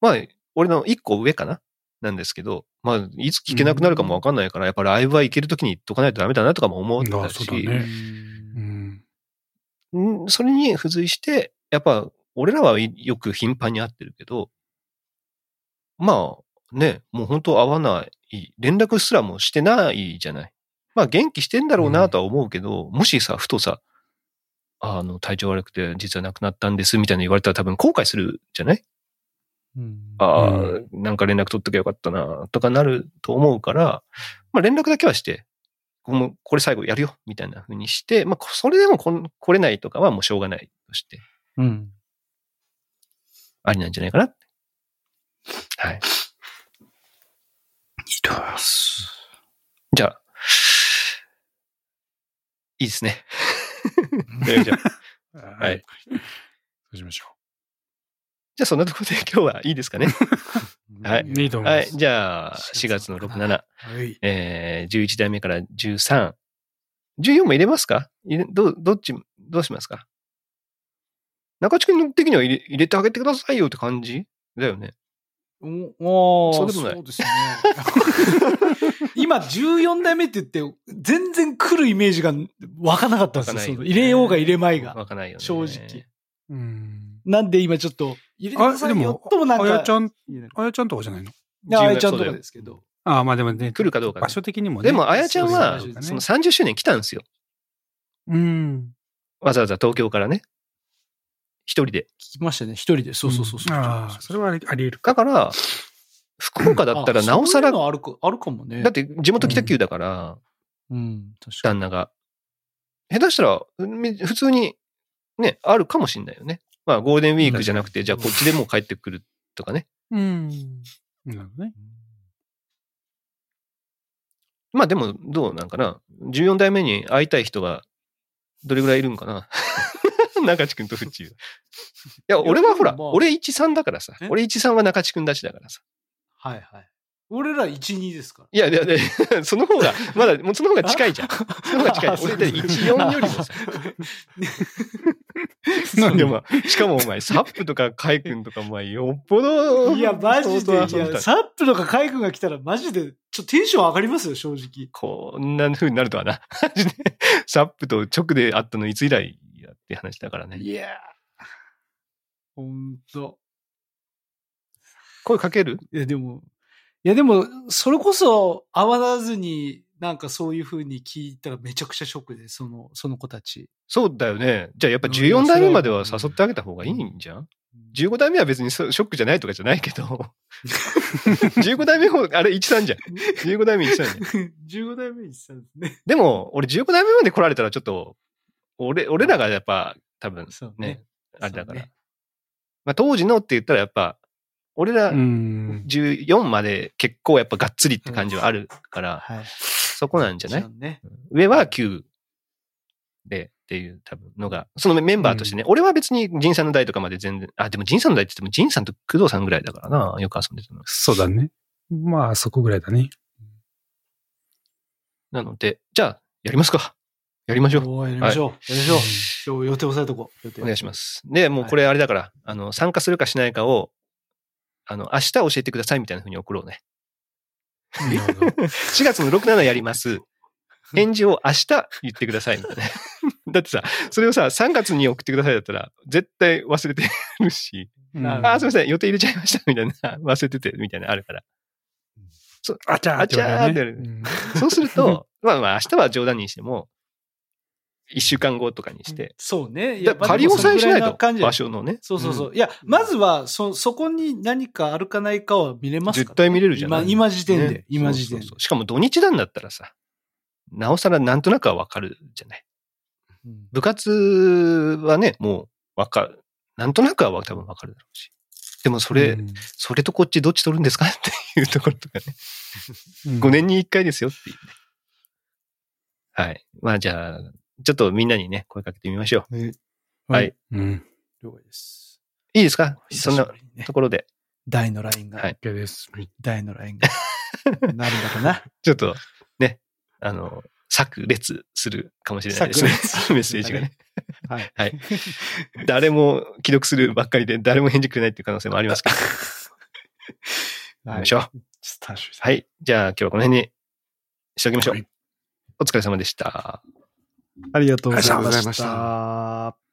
A: まあ、俺の一個上かな？なんですけど、まあ、いつ聞けなくなるかもわかんないから、やっぱライブは行けるときに行っとかないとダメだなとかも思った
B: あそうだ
A: し、
B: ね。
C: うん。
A: それに付随して、やっぱ、俺らはいよく頻繁に会ってるけど、まあ、ね、もう本当会わない、連絡すらもしてないじゃない。まあ元気してんだろうなとは思うけど、もしさ、ふとさ、あの、体調悪くて実は亡くなったんですみたいな言われたら多分後悔するじゃない？
C: うん
A: ああ、
B: う
A: なんか連絡取っときゃよかったな、とかなると思うから、まあ連絡だけはして、もうこれ最後やるよ、みたいな風にして、まあそれでも来れないとかはもうしょうがないとして、
C: うん。
A: ありなんじゃないかな。はい。じゃあ、いいですね。
B: はい。そうしましょ
A: じゃあそんなところで今日はいいですかね。はい。
B: いいと思います
A: はい。じゃあ、4月の6、7、
C: はい。
A: えー、11代目から13。14も入れますか？どう、どっち、どうしますか？中地君的には入れ入れてあげてくださいよって感じ？だよね。
C: おお
A: そうでもない
C: そうですね。今、14代目って言って、全然来るイメージが湧かなかったんですよ。
A: ね
C: 入れようが入れまいが。
A: わかんないよね。
C: 正直。
B: う。うん。
C: なんで今ちょっと、入れてくだ
B: あ、で
C: さいよ
B: も、
C: ともなんか。
B: あやちゃん、あやちゃんとかじゃないの？
C: いや、あやちゃんとかですけど。
B: ああ、まあでもね。
A: 来るかどうかね
B: 場所的にもね。
A: でも、あやちゃんは、
C: そ
A: の30周年来たんですよ。
B: うん。
A: わざわざ東京からね。一人で。
C: 聞きましたね、一人で。そうそうそうそう。
B: ああ、それはあり得るか。
A: だから、福岡だったらなおさら、
C: あるか、あるかもね。
A: だって地元北九だから、
C: うん、確かに。
A: 旦那が。下手したら、うん普通に、ね、あるかもしんないよね。まあ、ゴールデンウィークじゃなくて、じゃあこっちでもう帰ってくるとかね。
B: うん。なるほどね。
A: まあでも、どうなんかな。14代目に会いたい人が、どれぐらいいるんかな。中地君とフッチー。いや、俺はほら、
C: まあ
A: 俺13だからさ
C: え？
A: 俺13は中地君たちだからさ。
C: はいはい。俺ら1、2ですから。
A: いや、いや、いや その方が、まだ、もうその方が近いじゃん。その方が近い。俺だって14よりもさ。
B: なん
A: でも、しかもお前、サップとかカイ君とか、お前、よっぽど、
C: いや、マジで、サップとかカイ君が来たらマジで、ちょっとテンション上がりますよ、正直。
A: こんな風になるとはな。マジでサップと直で会ったのいつ以来やって話だからね。
C: いやーほんと。
A: 声かける？
C: いや、でも、いや、でも、それこそ、会わずに、なんかそういう風に聞いたらめちゃくちゃショックで、その、その子たち。
A: そうだよね。じゃあやっぱ
C: うん
A: 14代目までは誘ってあげた方がいいんじゃん
C: ？10
A: ?15 代目は別にそショックじゃないとかじゃないけど。15代目も、あれ13じゃん。15代目13じゃん。
C: 15代目にしたんですね。
A: でも、俺15代目まで来られたらちょっと、俺、俺らがやっぱ多分
C: そう
A: ね
C: ね、
A: あれだから。
C: ね
A: まあ当時のって言ったらやっぱ、俺ら
B: うん。
A: 14まで結構やっぱがっつりって感じはあるから、
C: はい。
A: そこなんじゃない？
C: ね。
A: 上は9でっていう多分のが、そのメンバーとしてね、俺は別に仁さんの代とかまで全然、あ、でも仁さんの代って言っても仁さんと工藤さんぐらいだからな、よく遊んでたの。
B: そうだね。まあ、そこぐらいだね。
A: なので、じゃあ、やりますか。やりましょう。
C: やりましょう。やりましょう。今日予定押さえとこう。予定
A: お願いします。で、もうこれあれだから、あの、参加するかしないかを、あの、明日教えてくださいみたいな風に送ろうね。
B: なるほど。
A: 4月の6、7やります。返事を明日言ってくださいみたいな。だってさ、それをさ、3月に送ってくださいだったら、絶対忘れてるし、
B: うん
C: あ
A: すみません、予定入れちゃいました、みたいな、忘れてて、みたいなのあるから。
B: あちゃーってね
A: あそうすると、まあまあ、明日は冗談にしても、1週間後とかにして、
C: そうね。い
A: だ
C: や
A: 仮押さえしないと、場
C: 場
A: 所のね。
C: そうそうそう。いや、まずは、そ、そこに何かあるかないかは見れますか？ら、
A: 絶対見れるじゃない？
C: 今、今時点で。
A: ね
C: 今時点で
A: しかも土日なんだったらさ、なおさらなんとなくはわかるじゃない？
C: うん
A: 部活はね、もうわかる。なんとなくは多分わかるだろうし。でもそれ、
B: うん
A: それとこっちどっち取るんですか？っていうところとかね。5年に1回ですよっていうね。はい。まあじゃあ、ちょっとみんなにね、声かけてみましょう。
C: ね
A: はい。
B: うん。
C: 了解です。
A: いいですか？そんなところで。
C: 大のラインが、
A: はい。
B: OK です。
C: 大のラインが、なるんだろうな？
A: ちょっと、ね、あの、炸裂するかもしれないですね。メッセージがね。
C: はい。
A: はい。誰も既読するばっかりで、誰も返事くれないっていう可能性もありますけど。行きましょう。
C: ちょっと楽しみです
A: はい。じゃあ今日はこの辺にしておきましょう。
B: はい
A: お疲れ様でした。
C: ありがとうございました。